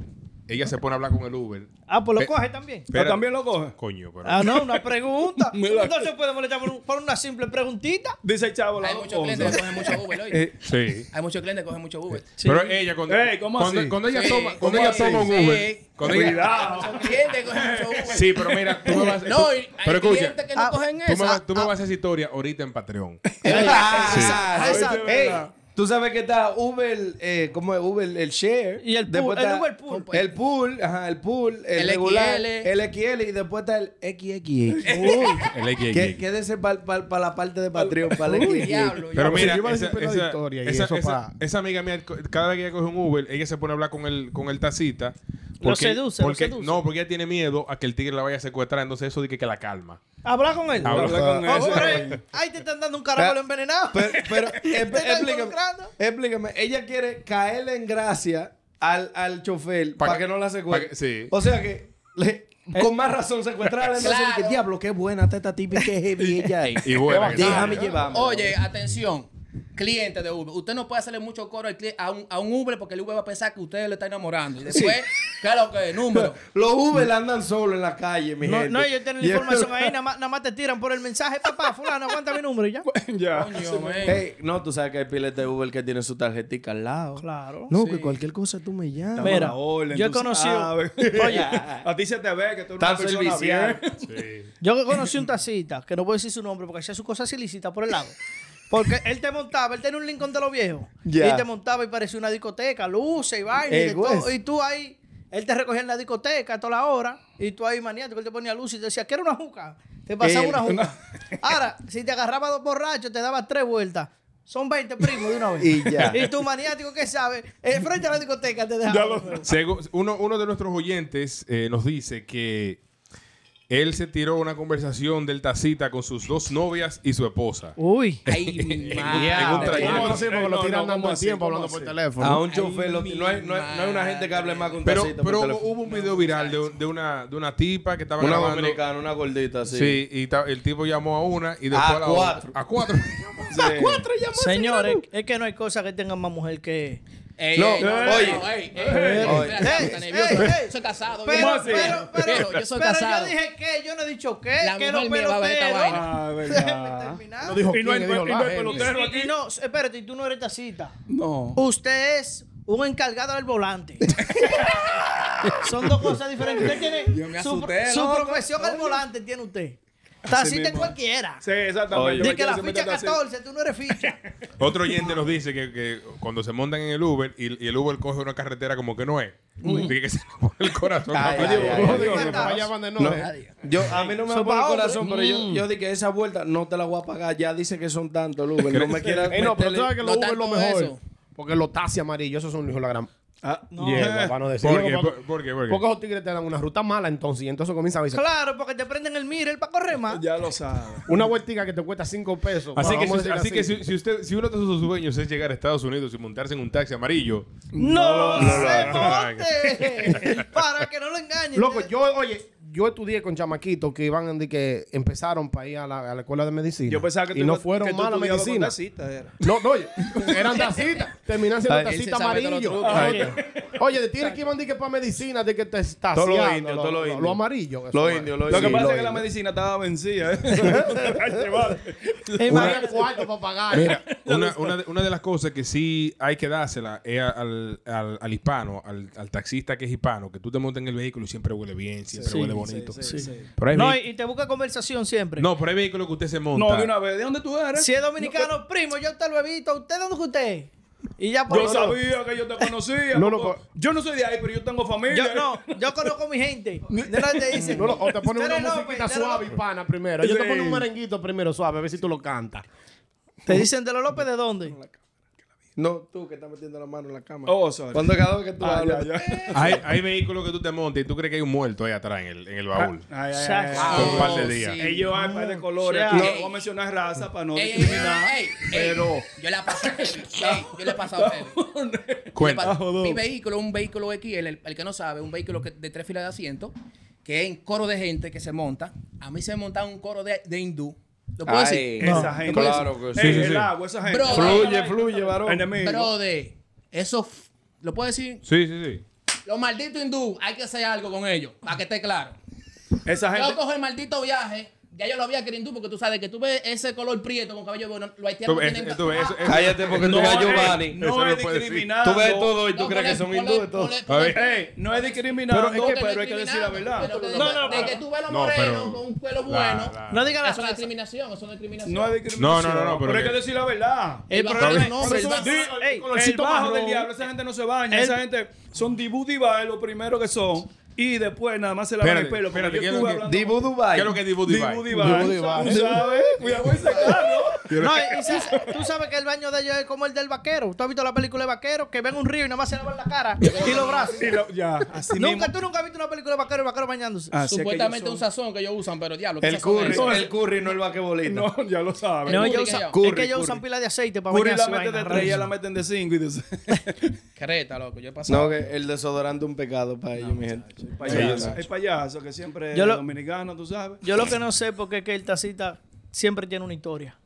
[SPEAKER 1] ella se pone a hablar con el Uber.
[SPEAKER 3] Ah, pues lo
[SPEAKER 1] Pe-
[SPEAKER 3] coge también.
[SPEAKER 5] ¿Pero
[SPEAKER 1] Espera-
[SPEAKER 5] también lo coge?
[SPEAKER 1] Coño, pero.
[SPEAKER 3] Ah, no, una pregunta. No se puede molestar por, un- por una simple preguntita.
[SPEAKER 5] Dice el chavo la
[SPEAKER 4] Hay muchos clientes que cogen mucho Uber, oye.
[SPEAKER 2] Eh,
[SPEAKER 1] Sí.
[SPEAKER 4] Hay muchos clientes que cogen mucho Uber.
[SPEAKER 1] Pero ella, cuando,
[SPEAKER 5] Ey, ¿cómo
[SPEAKER 1] cuando,
[SPEAKER 5] así?
[SPEAKER 1] cuando ella
[SPEAKER 4] Sí.
[SPEAKER 1] toma, cuando
[SPEAKER 5] ¿Cómo
[SPEAKER 1] ella
[SPEAKER 5] así?
[SPEAKER 1] toma un
[SPEAKER 4] Sí.
[SPEAKER 1] Uber. Cuando ella,
[SPEAKER 5] Cuidado.
[SPEAKER 4] Son clientes que cogen mucho Uber.
[SPEAKER 1] sí, pero mira, tú me vas,
[SPEAKER 4] No, y hay
[SPEAKER 1] pero escucha,
[SPEAKER 4] clientes que no
[SPEAKER 3] Ah,
[SPEAKER 4] cogen
[SPEAKER 1] tú me,
[SPEAKER 4] esa.
[SPEAKER 1] vas, tú me vas a hacer esa historia ahorita en Patreon.
[SPEAKER 2] Ah, Ey. Tú sabes que está Uber, eh, ¿cómo es Uber? El share.
[SPEAKER 3] Y el pool, el Uber pool.
[SPEAKER 2] El pool, ajá, el pool, el,
[SPEAKER 4] El
[SPEAKER 2] regular,
[SPEAKER 4] XL.
[SPEAKER 2] el XL y después está el XXX.
[SPEAKER 1] El XXX.
[SPEAKER 2] Quédese para la parte de Patreon, para el
[SPEAKER 4] Uy,
[SPEAKER 2] XXX.
[SPEAKER 4] diablo.
[SPEAKER 1] Pero
[SPEAKER 6] pues,
[SPEAKER 1] mira,
[SPEAKER 6] yo iba a decir
[SPEAKER 1] esa,
[SPEAKER 6] y eso
[SPEAKER 1] amiga mía, cada vez que ella coge un Uber, ella se pone a hablar con el, con el tacita.
[SPEAKER 3] Lo seduce, lo
[SPEAKER 1] porque,
[SPEAKER 3] seduce.
[SPEAKER 1] No, porque ella tiene miedo a que el tigre la vaya a secuestrar, entonces eso dice que la calma.
[SPEAKER 3] Habla con él.
[SPEAKER 1] Habla.
[SPEAKER 5] Habla con
[SPEAKER 3] Oh, hombre, ahí te están dando un caracol envenenado.
[SPEAKER 2] Pero, pero explícame, explícame. Ella quiere caerle en gracia al, al chofer
[SPEAKER 1] Pa'
[SPEAKER 2] para
[SPEAKER 1] que-
[SPEAKER 2] que, no la secuestre.
[SPEAKER 1] sí.
[SPEAKER 2] O sea que le- con más razón secuestrarla.
[SPEAKER 4] Claro.
[SPEAKER 2] que diablo, qué buena está esta tipa y qué heavy ella es.
[SPEAKER 1] Y buena
[SPEAKER 2] Déjame llevarme.
[SPEAKER 4] Oye, atención. Cliente de Uber. Usted no puede hacerle mucho coro al a, un, a un Uber porque el Uber va a pensar que usted le está enamorando. Y después, ¿qué es lo que es? Número.
[SPEAKER 2] Los Uber andan solos en la calle, mi
[SPEAKER 3] No,
[SPEAKER 2] gente.
[SPEAKER 3] no, ellos tienen la información ahí, nada más, nada más te tiran por el mensaje, papá, fulano, aguanta mi número y ya.
[SPEAKER 5] Ya.
[SPEAKER 4] Coño, man.
[SPEAKER 2] Hey, no, tú sabes que hay piles de Uber que tienen su tarjetita al lado.
[SPEAKER 3] Claro.
[SPEAKER 2] No,
[SPEAKER 4] Sí.
[SPEAKER 2] que cualquier cosa tú me llamas.
[SPEAKER 3] Mira,
[SPEAKER 5] orden,
[SPEAKER 3] yo he conocido-. Oye.
[SPEAKER 5] a ti se te ve que tú eres una persona bien.
[SPEAKER 3] Yo que conocí un tacita, que no voy a decir su nombre porque hacía sus cosas ilícitas por el lado. Porque él te montaba, él tenía un Lincoln de los viejos.
[SPEAKER 2] Ya.
[SPEAKER 3] Y te montaba y parecía una discoteca, luces y vaina y,
[SPEAKER 2] Eh,
[SPEAKER 3] todo. Y tú ahí, él te recogía en la discoteca a toda la hora. Y tú ahí maniático, él te ponía luz y te decía, ¿quieres una juca? Te pasaba
[SPEAKER 2] Él-
[SPEAKER 3] una juca. Ahora, si te agarraba dos borrachos, te daba tres vueltas. Son 20 primos de una vez.
[SPEAKER 2] Y ya.
[SPEAKER 3] Y tú maniático, ¿qué sabes? Eh, frente a la discoteca te dejaba.
[SPEAKER 1] Uno, uno de nuestros oyentes eh, nos dice que él se tiró una conversación del tacita con sus dos novias y su esposa.
[SPEAKER 3] Uy.
[SPEAKER 4] Ay, mi
[SPEAKER 1] en un trayecto.
[SPEAKER 6] ¿Cómo así? Porque
[SPEAKER 5] No,
[SPEAKER 6] lo tiran
[SPEAKER 5] ¿cómo
[SPEAKER 6] dando el tiempo
[SPEAKER 5] ¿Cómo
[SPEAKER 6] hablando por teléfono.
[SPEAKER 2] A un chofer, no, hay, no, hay, no hay una gente que hable más con
[SPEAKER 1] Pero,
[SPEAKER 2] tacita
[SPEAKER 1] pero hubo un video viral de, de una, de una tipa que estaba
[SPEAKER 2] Una
[SPEAKER 1] grabando.
[SPEAKER 2] dominicana, una gordita, sí.
[SPEAKER 1] Sí, y ta- el tipo llamó a una y después
[SPEAKER 2] A
[SPEAKER 1] a, la
[SPEAKER 2] cuatro.
[SPEAKER 1] otra. A cuatro.
[SPEAKER 2] Sí.
[SPEAKER 3] Señores, es que no hay cosa que tengan más mujer que...
[SPEAKER 4] Ey,
[SPEAKER 2] No,
[SPEAKER 4] ey,
[SPEAKER 2] oye.
[SPEAKER 4] no,
[SPEAKER 2] Oye.
[SPEAKER 4] espérate,
[SPEAKER 3] Ey, ey.
[SPEAKER 4] Soy casado.
[SPEAKER 3] Pero, pero, pero,
[SPEAKER 4] yo soy
[SPEAKER 3] pero
[SPEAKER 4] casado.
[SPEAKER 3] yo dije que, yo no he dicho que,
[SPEAKER 4] La
[SPEAKER 3] que los peloteros...
[SPEAKER 5] Ah.
[SPEAKER 6] No dijo
[SPEAKER 5] Y no hay, no pelotero aquí.
[SPEAKER 3] y no, espérate, y tú no eres tacita.
[SPEAKER 5] No.
[SPEAKER 3] Usted es un encargado del volante. Son dos cosas diferentes. Usted tiene su, profesión al volante, tiene usted. Tacita en cualquiera.
[SPEAKER 5] Sí, exactamente.
[SPEAKER 2] Oye.
[SPEAKER 3] Dice que la ficha
[SPEAKER 5] se mete así.
[SPEAKER 3] 14, tú no eres ficha.
[SPEAKER 1] Otro oyente nos dice que, que cuando se montan en el Uber y, y el Uber coge una carretera como que no es. Dice que se le pone el corazón.
[SPEAKER 2] Ay, ay,
[SPEAKER 1] para
[SPEAKER 2] ay, ay.
[SPEAKER 3] Ay.
[SPEAKER 6] allá van de
[SPEAKER 2] No,
[SPEAKER 6] noche.
[SPEAKER 2] yo, a mí no me va por el corazón, pero
[SPEAKER 3] Mm.
[SPEAKER 2] yo, yo dije que esa vuelta no te la voy a pagar. Ya dice que son tantos, el Uber. No me quieras
[SPEAKER 6] Ey, no, pero tú sabes que
[SPEAKER 4] No
[SPEAKER 6] los Uber es lo mejor.
[SPEAKER 4] eso.
[SPEAKER 6] Porque los taxis amarillos, esos son hijos de la gran.
[SPEAKER 5] Ah,
[SPEAKER 3] No.
[SPEAKER 6] Decir.
[SPEAKER 1] ¿Por qué? ¿Por, por qué? ¿Por qué?
[SPEAKER 6] Porque esos tigres te dan una ruta mala entonces y entonces comienzan a decir
[SPEAKER 3] Claro, porque te prenden el mirer para correr más.
[SPEAKER 5] ya lo sabes.
[SPEAKER 6] una vueltica que te cuesta 5 pesos.
[SPEAKER 1] Así
[SPEAKER 6] Bueno,
[SPEAKER 1] que, si,
[SPEAKER 6] a
[SPEAKER 1] así
[SPEAKER 6] decir
[SPEAKER 1] que si, si usted, si uno de sus sueños es llegar a Estados Unidos y montarse en un taxi amarillo,
[SPEAKER 3] No,
[SPEAKER 1] no,
[SPEAKER 3] se
[SPEAKER 1] no, no.
[SPEAKER 3] monte. para que no lo engañen.
[SPEAKER 6] Loco, yo, oye, yo estudié con chamaquitos que iban de que empezaron para ir a la, a la escuela de medicina.
[SPEAKER 5] Yo pensaba que tú
[SPEAKER 6] y no fueron
[SPEAKER 5] que tú
[SPEAKER 6] mal a
[SPEAKER 5] estudiabas con
[SPEAKER 6] medicina.
[SPEAKER 5] tacita, era.
[SPEAKER 6] No, no, oye, eran tacitas. Terminan siendo tacitas
[SPEAKER 4] trucos.
[SPEAKER 6] Oye, Oye, de tienes que iban de que para medicina, de que te estás
[SPEAKER 5] Todos los indios, todos los indios.
[SPEAKER 6] Lo amarillo.
[SPEAKER 5] Lo que pasa es que la medicina estaba vencida. ¿eh?
[SPEAKER 6] Cuarto para pagar.
[SPEAKER 1] Mira, una, una, de, una de las cosas que sí hay que dársela es al, al, al hispano, al, al taxista que es hispano, que tú te montas en el vehículo y siempre huele bien, siempre
[SPEAKER 3] Sí,
[SPEAKER 1] huele bonito.
[SPEAKER 3] Sí.
[SPEAKER 1] Pero hay
[SPEAKER 3] No, y y te busca conversación siempre.
[SPEAKER 1] no, pero hay vehículos que usted se monta.
[SPEAKER 5] No, de una vez. ¿De dónde tú eres?
[SPEAKER 3] Si es dominicano, primo, yo te lo he visto. ¿Usted dónde que usted es? Y ya por
[SPEAKER 5] Yo
[SPEAKER 3] eso-
[SPEAKER 5] sabía que yo te conocía.
[SPEAKER 6] No, no,
[SPEAKER 5] yo no soy de ahí, pero yo tengo familia.
[SPEAKER 3] Yo, no, yo conozco a mi gente. Te dicen.
[SPEAKER 6] No, no, o te ponen
[SPEAKER 3] "Tú
[SPEAKER 6] una musiquita
[SPEAKER 3] López,
[SPEAKER 6] suave,
[SPEAKER 3] López".
[SPEAKER 6] hispana, primero. Yo te pongo un merenguito primero suave, a ver si tú lo cantas.
[SPEAKER 3] Te dicen de los López de dónde.
[SPEAKER 2] No, tú que estás metiendo la mano en la cámara.
[SPEAKER 5] Oh, sorry.
[SPEAKER 2] Cuando cada vez que tú
[SPEAKER 5] Ah,
[SPEAKER 2] hablas.
[SPEAKER 5] ya, ya.
[SPEAKER 1] Hay, hay vehículos que tú te montas y tú crees que hay un muerto ahí atrás en el, en el baúl.
[SPEAKER 5] Ay, ay, ay,
[SPEAKER 3] Ah,
[SPEAKER 5] ay.
[SPEAKER 1] Con un par de
[SPEAKER 4] Oh,
[SPEAKER 1] días.
[SPEAKER 4] sí.
[SPEAKER 5] Ellos hay par de colores. No voy a mencionar raza para no discriminar. pero.
[SPEAKER 4] yo le he pasado. yo le he pasado.
[SPEAKER 1] Cuenta.
[SPEAKER 4] Mi vehículo es un vehículo XL, el, el que no sabe, un vehículo que- de tres filas de asiento, que es en coro de gente que se monta. A mí se me monta un coro de, de hindú. ¿Lo puedo
[SPEAKER 2] Ay,
[SPEAKER 4] decir?
[SPEAKER 5] Esa gente.
[SPEAKER 2] Claro que sí.
[SPEAKER 1] Sí, sí,
[SPEAKER 5] el agua, esa gente.
[SPEAKER 4] Bro,
[SPEAKER 2] Fluye, fluye, varón.
[SPEAKER 5] Enemigo.
[SPEAKER 4] Brother, eso. ¿Lo puedo decir?
[SPEAKER 1] Sí, sí, sí.
[SPEAKER 4] Los malditos hindú, hay que hacer algo con ellos, para que esté claro.
[SPEAKER 5] Esa gente.
[SPEAKER 4] Yo cojo el maldito viaje. Ya yo lo había querido porque tú sabes que tú ves ese color prieto con cabello bueno. Los haitianos
[SPEAKER 1] Tú
[SPEAKER 4] tienen.
[SPEAKER 1] tú ves, eso- eso-
[SPEAKER 2] Cállate porque tú
[SPEAKER 5] No,
[SPEAKER 2] ves Giovanni.
[SPEAKER 5] no es discriminando.
[SPEAKER 2] Tú ves todo y tú
[SPEAKER 4] No,
[SPEAKER 2] crees que son hindúes todos.
[SPEAKER 5] no es discriminando,
[SPEAKER 1] Pero es que-
[SPEAKER 5] pero, hay que decir la verdad.
[SPEAKER 4] Pero que de,
[SPEAKER 3] No, no,
[SPEAKER 4] de
[SPEAKER 3] no.
[SPEAKER 4] que tú ves los
[SPEAKER 1] No,
[SPEAKER 4] morenos con un pelo bueno.
[SPEAKER 3] No diga la
[SPEAKER 4] es
[SPEAKER 3] raza.
[SPEAKER 4] discriminación, es discriminación.
[SPEAKER 5] No es discriminación.
[SPEAKER 1] No, no, no, no, pero
[SPEAKER 5] hay
[SPEAKER 1] que-
[SPEAKER 5] decir la verdad.
[SPEAKER 3] El problema
[SPEAKER 4] del nombre, el
[SPEAKER 6] colorcito
[SPEAKER 5] bajo del diablo, esa gente no se baña. Esa gente son es lo primero que son. Y después nada más se lavan el pelo.
[SPEAKER 1] espérate,
[SPEAKER 5] yo
[SPEAKER 1] ¿qué es lo
[SPEAKER 5] estuve
[SPEAKER 1] que-
[SPEAKER 5] hablando
[SPEAKER 2] Dibu
[SPEAKER 1] ¿Qué
[SPEAKER 2] Dubai.
[SPEAKER 1] es lo que es Dibu?
[SPEAKER 5] Dibu.
[SPEAKER 6] Dibu Diva.
[SPEAKER 5] ¿Tú sabes? Cuidado con ese carro.
[SPEAKER 3] No, y, y tú sabes que el baño de ellos es como el del vaquero. ¿Tú has visto la película de vaquero? Que ven un río y nada más se lavan la cara y los brazos.
[SPEAKER 5] Y lo- ya, así mismo.
[SPEAKER 3] Nunca, tú nunca has visto una película de vaquero, el vaquero bañándose.
[SPEAKER 4] Supuestamente un sazón que ellos usan, pero diablo. ¿qué
[SPEAKER 2] El curry, el curry, no el vaquebolito.
[SPEAKER 5] No, ya lo saben.
[SPEAKER 3] No,
[SPEAKER 4] curry
[SPEAKER 3] ellos usan, es
[SPEAKER 5] Curry,
[SPEAKER 3] que ellos
[SPEAKER 5] curry.
[SPEAKER 3] usan pila de aceite para
[SPEAKER 5] Curry la
[SPEAKER 3] bañarse.
[SPEAKER 5] meten de
[SPEAKER 3] vaina,
[SPEAKER 5] tres y ya
[SPEAKER 3] rarísimo.
[SPEAKER 5] la meten de cinco y de
[SPEAKER 4] Creta, loco. Yo he pasado.
[SPEAKER 2] No, que el desodorante es un pecado para ellos, mi gente.
[SPEAKER 5] Payaso. El payaso que siempre
[SPEAKER 3] Yo
[SPEAKER 5] es
[SPEAKER 3] lo-
[SPEAKER 5] dominicano, tú sabes.
[SPEAKER 3] Yo lo que no sé porque es que el tacita siempre tiene una historia.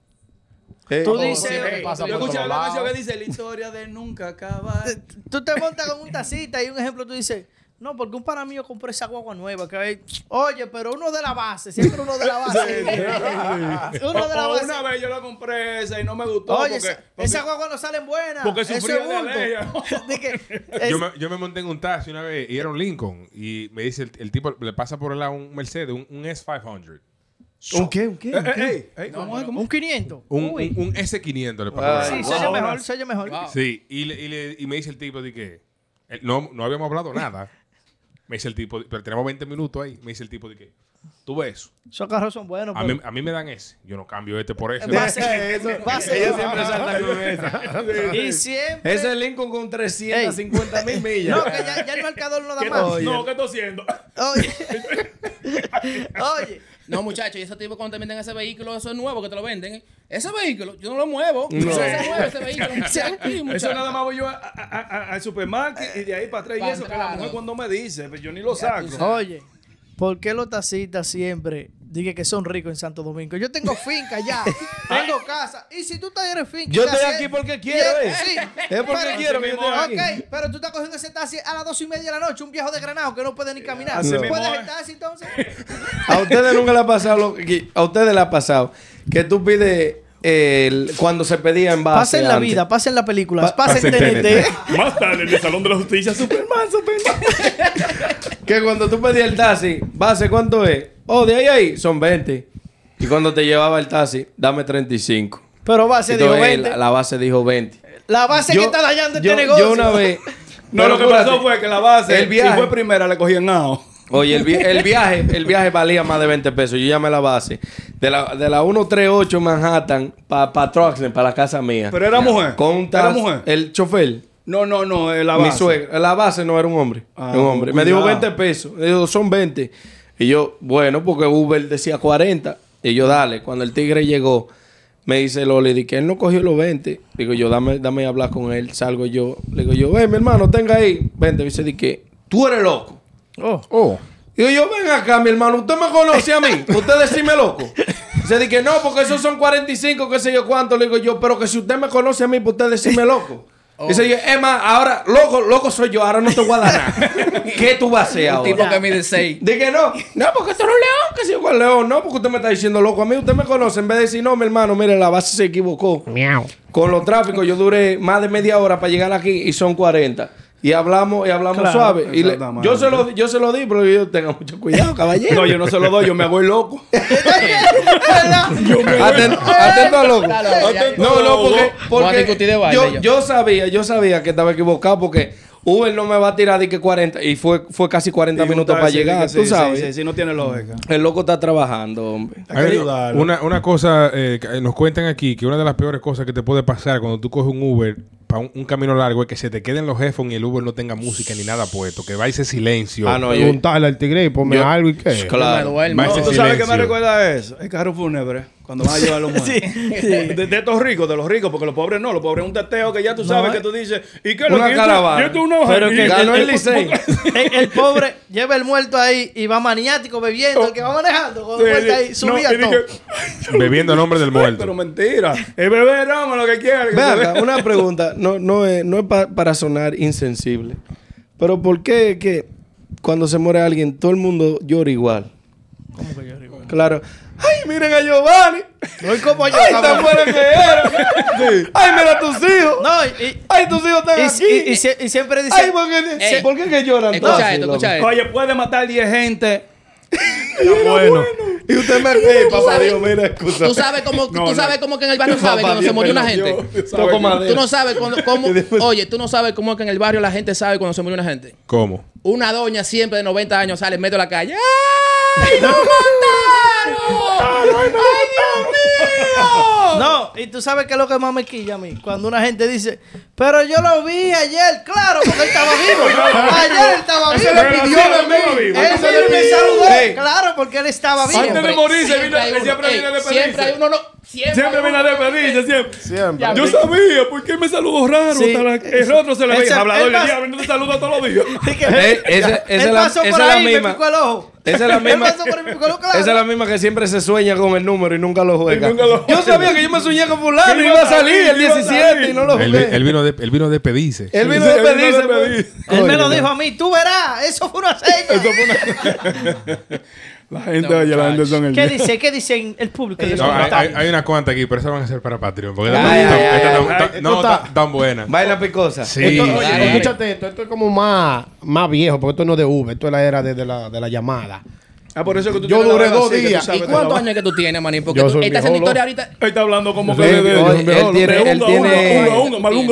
[SPEAKER 2] Eh,
[SPEAKER 3] Tú
[SPEAKER 2] oh,
[SPEAKER 3] dices-
[SPEAKER 6] pasa
[SPEAKER 5] Yo escuché la canción que dice la historia de nunca acabar.
[SPEAKER 3] Tú te montas con un tacita y un ejemplo tú dices, no, porque un pana mío compró esa guagua nueva que. Oye, pero uno de la base, siempre uno de la base. uno de la base.
[SPEAKER 5] una vez yo la compré esa y no me gustó.
[SPEAKER 3] Oye,
[SPEAKER 5] porque,
[SPEAKER 3] esa,
[SPEAKER 5] porque-
[SPEAKER 3] esa guagua no salen buenas.
[SPEAKER 5] porque
[SPEAKER 3] Eso
[SPEAKER 5] sufría de
[SPEAKER 3] bulto.
[SPEAKER 5] alergia.
[SPEAKER 3] De que es-
[SPEAKER 1] Yo me, yo me monté en un taxi una vez y era un Lincoln. Y me dice el, el tipo, le pasa por el lado un Mercedes, un, un S500.
[SPEAKER 2] ¿Un qué? ¿Un qué?
[SPEAKER 5] Eh, eh, ey, ey, ¿cómo es? ¿Cómo
[SPEAKER 3] un 500.
[SPEAKER 1] Un,
[SPEAKER 3] Uy.
[SPEAKER 1] un, un S500 le pasó. El
[SPEAKER 3] sí,
[SPEAKER 1] lado.
[SPEAKER 3] se oye
[SPEAKER 5] wow,
[SPEAKER 3] mejor, se oye mejor.
[SPEAKER 4] Wow.
[SPEAKER 1] Sí, y, le- y, le- y me dice el tipo de que él- no, no habíamos hablado nada. Me dice el tipo, pero tenemos 20 minutos ahí. Me dice el tipo de que tú ves eso.
[SPEAKER 3] Esos carros son buenos.
[SPEAKER 1] A
[SPEAKER 3] pero-
[SPEAKER 1] mí, a mí me dan ese. Yo no cambio este por ese.
[SPEAKER 3] Va a ser-
[SPEAKER 2] Eso,
[SPEAKER 3] va a ser-
[SPEAKER 2] ellos siempre saltan con esa.
[SPEAKER 3] Y siempre.
[SPEAKER 2] Ese Lincoln con 350 mil millas.
[SPEAKER 3] No, que ya, ya el marcador no da
[SPEAKER 5] ¿Qué
[SPEAKER 3] más.
[SPEAKER 5] No, ¿qué estoy haciendo?
[SPEAKER 3] Oye. Oye.
[SPEAKER 4] No, muchachos, y ese tipo cuando te venden ese vehículo, eso es nuevo que te lo venden. ¿eh? Ese vehículo, yo no lo muevo.
[SPEAKER 2] No.
[SPEAKER 4] Eso se mueve ese vehículo.
[SPEAKER 5] Eso nada más voy yo al supermarket y de ahí para atrás. Y eso que la mujer
[SPEAKER 4] ¿no?
[SPEAKER 5] cuando me dice, pues yo ni lo saco.
[SPEAKER 3] Oye, ¿por qué los tacitas siempre dije que son ricos en Santo Domingo? Yo tengo finca ya, tengo casa. Y si tú eres finca,
[SPEAKER 2] Yo estoy aquí porque quiero,
[SPEAKER 3] es-
[SPEAKER 2] eh.
[SPEAKER 3] Sí,
[SPEAKER 2] Es porque
[SPEAKER 3] pero-
[SPEAKER 2] quiero que yo estoy aquí.
[SPEAKER 3] Ok, pero tú estás cogiendo ese taxi a las dos y media de la noche, un viejo de Granado que no puede ni caminar.
[SPEAKER 5] Mismo
[SPEAKER 3] ¿Puedes
[SPEAKER 5] es.
[SPEAKER 3] el taxi entonces?
[SPEAKER 2] A ustedes nunca le ha pasado lo que a ustedes le ha pasado que tú pides el- cuando se pedía en base.
[SPEAKER 3] Pasen la
[SPEAKER 2] antes.
[SPEAKER 3] vida, pasen las películas,
[SPEAKER 2] Pa-
[SPEAKER 3] pasen
[SPEAKER 1] pasen
[SPEAKER 3] TNT.
[SPEAKER 5] Más tarde en el Salón de la Justicia, Superman, Superman.
[SPEAKER 2] Que cuando tú pedías el taxi, base, ¿cuánto es? Oh, de ahí a ahí son 20. Y cuando te llevaba el taxi, dame 35.
[SPEAKER 3] Pero base dijo
[SPEAKER 2] Entonces,
[SPEAKER 3] 20.
[SPEAKER 2] la, la base dijo 20.
[SPEAKER 3] La base que está dañando este
[SPEAKER 2] yo,
[SPEAKER 3] negocio.
[SPEAKER 2] Yo una vez.
[SPEAKER 5] No, lo que pasó fue que la base,
[SPEAKER 2] El viaje.
[SPEAKER 5] si fue primera, le cogían AO.
[SPEAKER 2] Oye, el, vi- el viaje, el viaje valía más de 20 pesos. Yo llamé a la base. De la, de la 138 Manhattan para pa Troxen, para la casa mía.
[SPEAKER 5] Pero era mujer.
[SPEAKER 2] con
[SPEAKER 5] Era mujer.
[SPEAKER 2] El chofer.
[SPEAKER 5] No, no, no, eh, la
[SPEAKER 2] Mi
[SPEAKER 5] base.
[SPEAKER 2] suegra. La base no era un hombre.
[SPEAKER 5] Ah,
[SPEAKER 2] un hombre. Me dijo
[SPEAKER 5] cuidado.
[SPEAKER 2] 20 pesos. Dijo, son 20. Y yo, bueno, porque Uber decía 40. Y yo, dale. Cuando el tigre llegó, me dice Loli, di que él no cogió los 20. Digo yo, dame, dame a hablar con él. Salgo yo. Le digo yo, ven, mi hermano, tenga ahí. 20. Me dice, di que tú eres loco.
[SPEAKER 3] Oh.
[SPEAKER 1] Oh.
[SPEAKER 2] Digo yo, ven acá, mi hermano, ¿usted me conoce a mí? ¿Usted decime loco? Se dice que no, porque esos son 45, qué sé yo cuánto. Le digo yo, pero que si usted me conoce a mí, pues usted decime loco. Dice yo, es más, ahora, loco, loco soy yo, ahora no te voy a dar nada. ¿Qué tú vas a hacer
[SPEAKER 4] Un
[SPEAKER 2] ahora?
[SPEAKER 4] tipo que mide 6.
[SPEAKER 2] Dije, no, no, porque tú eres un león, que si yo cuál león. No, porque usted me está diciendo loco a mí, usted me conoce. En vez de decir, no, mi hermano, mire, la base se equivocó.
[SPEAKER 6] Miau.
[SPEAKER 2] Con los tráficos, yo duré más de media hora para llegar aquí y son 40. Y hablamos, y hablamos
[SPEAKER 3] Claro,
[SPEAKER 2] suave. Y le- yo, se lo, yo se lo di, pero yo tenga mucho cuidado, caballero.
[SPEAKER 5] No, yo no se lo doy, yo me el loco.
[SPEAKER 2] Aten- atento a loco.
[SPEAKER 4] Claro,
[SPEAKER 2] No, no, porque,
[SPEAKER 4] de baile
[SPEAKER 2] yo, yo sabía, yo sabía que estaba equivocado porque Uber no me va a tirar de que 40 y fue, fue casi 40 minutos para llegar,
[SPEAKER 5] Sí,
[SPEAKER 2] tú
[SPEAKER 5] sí,
[SPEAKER 2] sabes.
[SPEAKER 5] Sí, sí, no tiene lógica.
[SPEAKER 2] El loco está trabajando, hombre.
[SPEAKER 5] Hay que ayudarlo.
[SPEAKER 1] una, una cosa, eh, nos cuentan aquí, que una de las peores cosas que te puede pasar cuando tú coges un Uber para un, un camino largo es que se te queden los headphones y el Uber no tenga música ni nada puesto, que va ese silencio.
[SPEAKER 2] Ah, no, yo,
[SPEAKER 6] Preguntarle al tigre y ponme
[SPEAKER 2] Yo-
[SPEAKER 6] algo y qué.
[SPEAKER 4] Me
[SPEAKER 2] claro.
[SPEAKER 1] Va
[SPEAKER 5] No,
[SPEAKER 1] ese
[SPEAKER 5] ¿Tú sabes qué me recuerda eso? El carro fúnebre. Cuando van a llevar a los muertos. De, de estos ricos, de los ricos, porque los pobres no. Los pobres es un teteo que ya tú sabes que tú dices. ¿Y qué es lo
[SPEAKER 2] Una
[SPEAKER 5] que
[SPEAKER 2] caravana.
[SPEAKER 5] y esto es una
[SPEAKER 2] Pero que ganó el.
[SPEAKER 3] El, el pobre lleva el muerto ahí y va maniático bebiendo. El que va manejando con el
[SPEAKER 5] Sí,
[SPEAKER 3] muerto ahí,
[SPEAKER 5] no,
[SPEAKER 3] subía
[SPEAKER 5] y
[SPEAKER 3] todo.
[SPEAKER 5] dije,
[SPEAKER 1] Bebiendo el nombre del
[SPEAKER 5] Pero
[SPEAKER 1] muerto.
[SPEAKER 5] mentira. Es beber ramo lo que quiera. que
[SPEAKER 2] Ve
[SPEAKER 5] se
[SPEAKER 2] acá,
[SPEAKER 5] vea.
[SPEAKER 2] una pregunta. No, no es, no es pa- para sonar insensible. Pero ¿por qué que cuando se muere alguien todo el mundo llora igual?
[SPEAKER 3] ¿Cómo que yo arriba?
[SPEAKER 2] Claro. ¡Ay, miren a Giovanni!
[SPEAKER 3] No es como yo.
[SPEAKER 2] ¡Ay, tan que era! ¡Ay, mira a tus hijos!
[SPEAKER 3] No, y,
[SPEAKER 2] ¡Ay, tus hijos están
[SPEAKER 3] y,
[SPEAKER 2] aquí!
[SPEAKER 3] y- y y siempre dice.
[SPEAKER 2] ¡Ay, ¿por qué,
[SPEAKER 4] Ey,
[SPEAKER 2] ¿por qué que lloran
[SPEAKER 4] Escucha
[SPEAKER 2] todos?
[SPEAKER 4] esto, escucha esto.
[SPEAKER 5] Oye, puede matar 10 gente.
[SPEAKER 6] bueno.
[SPEAKER 2] Y usted me ríe, papá Dios, mira, excusa.
[SPEAKER 4] Tú sabes cómo,
[SPEAKER 5] No,
[SPEAKER 4] tú
[SPEAKER 5] no.
[SPEAKER 4] sabes cómo que en el barrio sabe cuando se murió una gente.
[SPEAKER 2] yo-
[SPEAKER 5] ¿Sabe
[SPEAKER 2] Toco madera.
[SPEAKER 4] Tú no sabes cuando, cómo,
[SPEAKER 2] después-
[SPEAKER 4] oye, tú no sabes cómo que en el barrio la gente sabe cuando se murió una gente.
[SPEAKER 1] ¿Cómo?
[SPEAKER 4] Una doña siempre de 90 años sale en medio de la calle. ¡Ay, no mataron! ¡Ay, Dios mío!
[SPEAKER 3] No, y tú sabes qué es lo que más me quilla a mí. Cuando una gente dice, pero yo lo vi ayer, claro, porque él estaba vivo. ayer él estaba vivo.
[SPEAKER 6] Ese le pidió de mí.
[SPEAKER 3] Él me saludó. Claro, porque él estaba vivo.
[SPEAKER 5] Antes de morirse, siempre a despedirse.
[SPEAKER 4] Siempre hay uno, no. Siempre,
[SPEAKER 5] Siempre viene despedirse, siempre.
[SPEAKER 6] Siempre.
[SPEAKER 5] Yo sabía, ¿por qué me saludó raro?
[SPEAKER 3] Sí.
[SPEAKER 5] El rostro se le
[SPEAKER 3] Ese-
[SPEAKER 5] ve. Hablador
[SPEAKER 3] él
[SPEAKER 5] del diablo, no te saluda todos los días.
[SPEAKER 2] Esa es la,
[SPEAKER 3] pasó
[SPEAKER 2] esa
[SPEAKER 3] por
[SPEAKER 2] es la
[SPEAKER 3] ahí y me
[SPEAKER 2] misma.
[SPEAKER 3] picó el ojo.
[SPEAKER 2] Esa es la misma. Esa es la misma que siempre se sueña con el número y nunca lo juega.
[SPEAKER 5] Y nunca lo
[SPEAKER 2] yo sabía que yo me soñé con fulano y iba a salir el
[SPEAKER 5] iba a
[SPEAKER 2] 17
[SPEAKER 5] salir.
[SPEAKER 2] y no lo jugué.
[SPEAKER 1] él vino de, él vino de pedirse.
[SPEAKER 2] Él vino de
[SPEAKER 5] de
[SPEAKER 2] pedirse. pues.
[SPEAKER 3] Él me lo dijo a mí, tú verás, eso fue una seña.
[SPEAKER 5] La gente, oye, la gente son el
[SPEAKER 3] ¿Qué
[SPEAKER 5] diablo.
[SPEAKER 3] dice? ¿Qué dice el público? de
[SPEAKER 1] No, hay, hay,
[SPEAKER 3] comentarios?
[SPEAKER 1] hay una cuanta aquí, pero esas van a ser para Patreon. Porque
[SPEAKER 2] Ay,
[SPEAKER 1] estas
[SPEAKER 2] ay,
[SPEAKER 1] tan-
[SPEAKER 2] ay,
[SPEAKER 1] estas
[SPEAKER 2] ay,
[SPEAKER 1] tan-
[SPEAKER 6] ay,
[SPEAKER 1] tan- no tan- tan buenas.
[SPEAKER 2] Vaina picosa.
[SPEAKER 1] Sí.
[SPEAKER 6] Esto- oye, escúchate esto, esto es como más, más viejo, porque esto no es de Uber, esto es la era de, de la, de la llamada.
[SPEAKER 5] Ah, por eso que tú
[SPEAKER 6] Yo duré dos
[SPEAKER 5] así,
[SPEAKER 6] días.
[SPEAKER 4] ¿Y
[SPEAKER 5] de
[SPEAKER 4] cuántos años que tú tienes, manín? Porque tú estás la historia ahorita.
[SPEAKER 5] Él está hablando como que de- de- de-
[SPEAKER 2] él
[SPEAKER 5] de-
[SPEAKER 2] tiene-
[SPEAKER 5] de-
[SPEAKER 2] él tiene-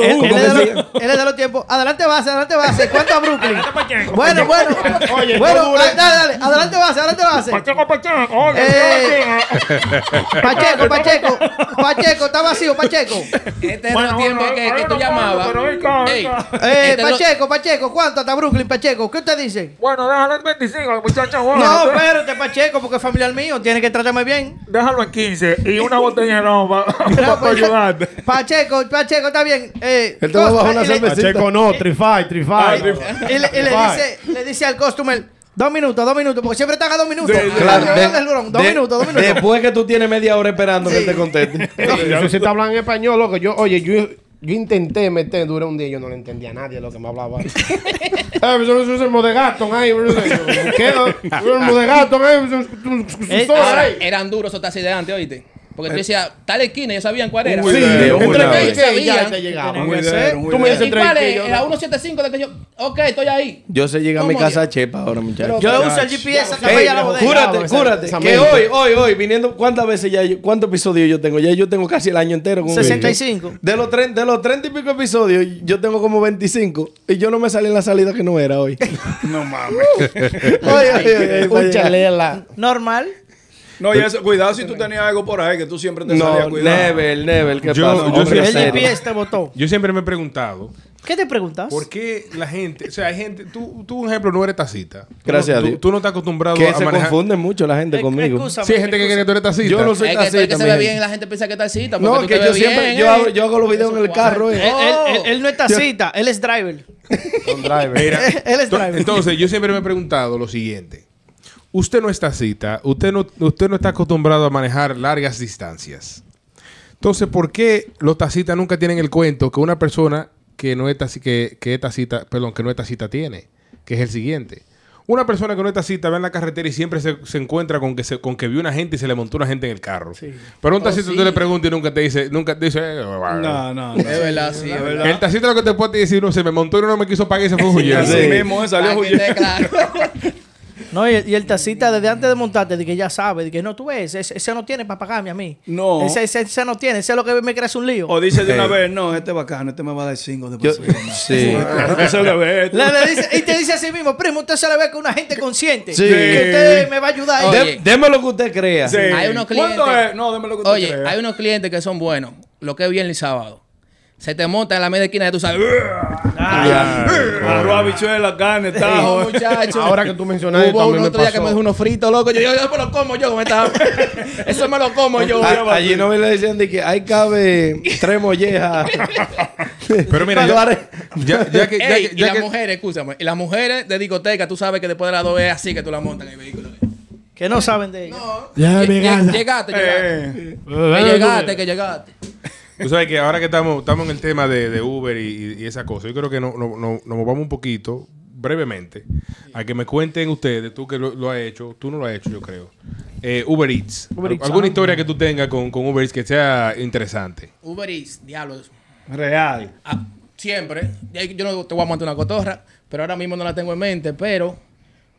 [SPEAKER 3] Él, es de los, de los tiempos. Adelante base, adelante base. ¿Cuánto a Brooklyn? Bueno, bueno.
[SPEAKER 6] Oye,
[SPEAKER 3] bueno, ah, dale, dale. Adelante base, adelante base. Eh, Pacheco, Pacheco. Pacheco, está vacío, Pacheco.
[SPEAKER 4] Este es el tiempo que, que tú llamabas.
[SPEAKER 3] Eh,
[SPEAKER 4] este es lo-
[SPEAKER 3] Pacheco, Pacheco, ¿cuánto hasta Brooklyn, Pacheco? ¿Qué usted dice?
[SPEAKER 7] Bueno, déjalo en 25, muchacha.
[SPEAKER 3] No, espérate, Pacheco, porque es familiar mío. Tiene que tratarme bien.
[SPEAKER 7] Déjalo en 15 y una botella de ron
[SPEAKER 3] No,
[SPEAKER 7] para
[SPEAKER 3] pues,
[SPEAKER 7] ayudarte.
[SPEAKER 3] Pacheco, Pacheco, está bien. Eh,
[SPEAKER 2] Él te va a bajar
[SPEAKER 3] Costa,
[SPEAKER 2] una cervecita.
[SPEAKER 6] Pacheco no, Trify, Trify.
[SPEAKER 3] Y le, y le dice, le dice al customer, dos minutos, dos minutos, porque siempre están a dos minutos.
[SPEAKER 5] Sí,
[SPEAKER 2] Claro,
[SPEAKER 3] Yo
[SPEAKER 2] de-
[SPEAKER 3] dos
[SPEAKER 2] de-
[SPEAKER 3] minutos, dos minutos.
[SPEAKER 2] Después que tú tienes media hora esperando que
[SPEAKER 3] Sí.
[SPEAKER 2] él te conteste.
[SPEAKER 6] Eso sí te hablan en español, loco. Yo, oye, yo, yo intenté meter, duré un día y yo no le entendía a nadie lo que me hablaba. eh, eso eso es el modegato, ay, ¿qué? El modegato,
[SPEAKER 3] Eh,
[SPEAKER 4] Ahora,
[SPEAKER 6] ay.
[SPEAKER 4] eran duros esos taxis de antes, oíste. Porque tú decías, tal esquina, ya sabían cuál era.
[SPEAKER 5] Un
[SPEAKER 6] Sí, entre
[SPEAKER 4] Sabían.
[SPEAKER 3] que
[SPEAKER 6] Tú me dices
[SPEAKER 4] ¿Y cuál es? Era 175 de que yo. Ok, estoy ahí.
[SPEAKER 2] Yo sé llegar a mi
[SPEAKER 4] ¿Cómo
[SPEAKER 2] casa a Chepa ahora, muchachos.
[SPEAKER 3] Yo uso el GPS acá
[SPEAKER 2] Ey,
[SPEAKER 3] a la bodega.
[SPEAKER 2] cúrate, cúrate. que hoy, hoy, hoy, viniendo, ¿cuántas veces ya, yo- cuántos episodios yo tengo? Ya yo tengo casi el año entero con
[SPEAKER 3] 65.
[SPEAKER 2] De los, tre- de los 30 y pico episodios, yo tengo como 25. Y yo no me salí en la salida que no era hoy.
[SPEAKER 5] No mames.
[SPEAKER 2] Oye.
[SPEAKER 3] Normal.
[SPEAKER 5] No, y eso, cuidado si tú tenías algo por ahí que tú siempre te salías
[SPEAKER 2] No,
[SPEAKER 5] cuidado.
[SPEAKER 2] never, never. ¿Qué
[SPEAKER 1] Yo-
[SPEAKER 2] pasa?
[SPEAKER 1] yo
[SPEAKER 2] Hombre
[SPEAKER 3] El. GPS te votó.
[SPEAKER 1] Yo siempre me he preguntado,
[SPEAKER 3] ¿Qué te preguntas?
[SPEAKER 1] ¿por qué la gente, o sea, hay gente, tú, tú, un ejemplo, no eres tacita.
[SPEAKER 2] Gracias
[SPEAKER 1] no-
[SPEAKER 2] a
[SPEAKER 1] tú-
[SPEAKER 2] Dios.
[SPEAKER 1] Tú, no estás acostumbrado
[SPEAKER 2] Que
[SPEAKER 1] a
[SPEAKER 2] se
[SPEAKER 1] manejar.
[SPEAKER 2] confunde mucho la gente conmigo.
[SPEAKER 1] Sí, hay gente que cree que tú eres tacita.
[SPEAKER 2] Yo no soy
[SPEAKER 4] Es que, es que
[SPEAKER 2] tacita,
[SPEAKER 4] se ve bien, la gente piensa que tal cita.
[SPEAKER 2] No,
[SPEAKER 4] tú
[SPEAKER 2] que
[SPEAKER 4] te
[SPEAKER 2] yo
[SPEAKER 4] ves
[SPEAKER 2] siempre,
[SPEAKER 4] bien,
[SPEAKER 2] yo, hago, yo hago los videos en el carro.
[SPEAKER 3] Él,
[SPEAKER 2] eh.
[SPEAKER 3] él- él- él no es tacita, él es driver.
[SPEAKER 6] Con driver.
[SPEAKER 1] Mira,
[SPEAKER 3] Él es driver.
[SPEAKER 1] entonces yo siempre me he preguntado lo siguiente. Usted no está cita, usted no, usted no está acostumbrado a manejar largas distancias. Entonces, ¿por qué los tacitas nunca tienen el cuento que una persona que no es taci- que, que es tacita, perdón, que no es tacita tiene? Que es el siguiente. Una persona que no es tacita va en la carretera y siempre se, se encuentra con que se, con que vio una gente y se le montó una gente en el carro. Pero un tacita
[SPEAKER 4] sí.
[SPEAKER 1] tú le preguntas y nunca te dice, nunca te dice, eh,
[SPEAKER 5] No, no, no.
[SPEAKER 4] Es verdad, sí. es verdad.
[SPEAKER 1] el tacita lo que te puede decir, no se me montó y no me quiso pagar y se fue huyendo.
[SPEAKER 5] Así mismo, eh, salió huyendo.
[SPEAKER 3] No, y, y el tacita desde antes de montarte, de que ya sabe, de que no, tú ves, ese, ese no tiene para pagarme a mí.
[SPEAKER 5] No.
[SPEAKER 3] Ese, ese, ese no tiene, ese es lo que me creas un lío.
[SPEAKER 5] O dice de una
[SPEAKER 2] Sí.
[SPEAKER 5] vez, no, este bacano, este me va a dar cinco de
[SPEAKER 2] Yo- sí.
[SPEAKER 5] Eso le.
[SPEAKER 3] Le- le dice- y te dice así mismo, primo, usted se le ve con una gente consciente.
[SPEAKER 2] Sí.
[SPEAKER 3] Que usted me va a ayudar.
[SPEAKER 4] Oye.
[SPEAKER 2] Deme lo que usted crea.
[SPEAKER 5] Sí.
[SPEAKER 4] Hay unos
[SPEAKER 5] ¿Cuánto
[SPEAKER 4] clientes-
[SPEAKER 5] es? No, déme lo que usted
[SPEAKER 4] Oye,
[SPEAKER 5] crea.
[SPEAKER 4] hay unos clientes que son buenos. Lo que es viernes y sábado. Se te monta en la media esquina y tú sabes.
[SPEAKER 5] Arroz, habichuela, carne,
[SPEAKER 4] No,
[SPEAKER 5] tajo.
[SPEAKER 4] muchacho.
[SPEAKER 6] Ahora que tú mencionas esto,
[SPEAKER 4] Hubo un
[SPEAKER 6] me
[SPEAKER 4] otro día que me dejó unos fritos, loco. Yo, yo, yo me lo como yo. Me estaba... Eso me lo como yo.
[SPEAKER 2] A- allí no me le decían de que ahí cabe tres mollejas.
[SPEAKER 1] Pero mira,
[SPEAKER 2] Lo
[SPEAKER 1] ya, ya, ya que... ya
[SPEAKER 4] Ey,
[SPEAKER 1] que-
[SPEAKER 4] y
[SPEAKER 1] ya
[SPEAKER 4] las
[SPEAKER 1] que-
[SPEAKER 4] mujeres, escúchame. Y las mujeres de discoteca, tú sabes que después de las dos es así que tú la montas en el vehículo.
[SPEAKER 3] Que no saben de ella.
[SPEAKER 6] Ya,
[SPEAKER 4] Lle-
[SPEAKER 6] mi
[SPEAKER 4] lle-
[SPEAKER 6] gana.
[SPEAKER 4] Llegaste, llegaste.
[SPEAKER 5] Eh,
[SPEAKER 4] Que llegaste, que llegaste.
[SPEAKER 1] Tú sabes que ahora que estamos, estamos en el tema de, de Uber y, y esa cosa, yo creo que no- no- no- nos movamos un poquito, brevemente, a que me cuenten ustedes, tú que lo, lo has hecho, tú no lo has hecho, yo creo. Eh, Uber Eats.
[SPEAKER 3] Uber Eats,
[SPEAKER 1] ¿Alguna
[SPEAKER 3] ajá.
[SPEAKER 1] historia que tú tengas con, con Uber Eats que sea interesante?
[SPEAKER 4] Uber Eats, diablos.
[SPEAKER 5] Real.
[SPEAKER 4] Ah, siempre. Yo no te voy a montar una cotorra, pero ahora mismo no la tengo en mente. Pero,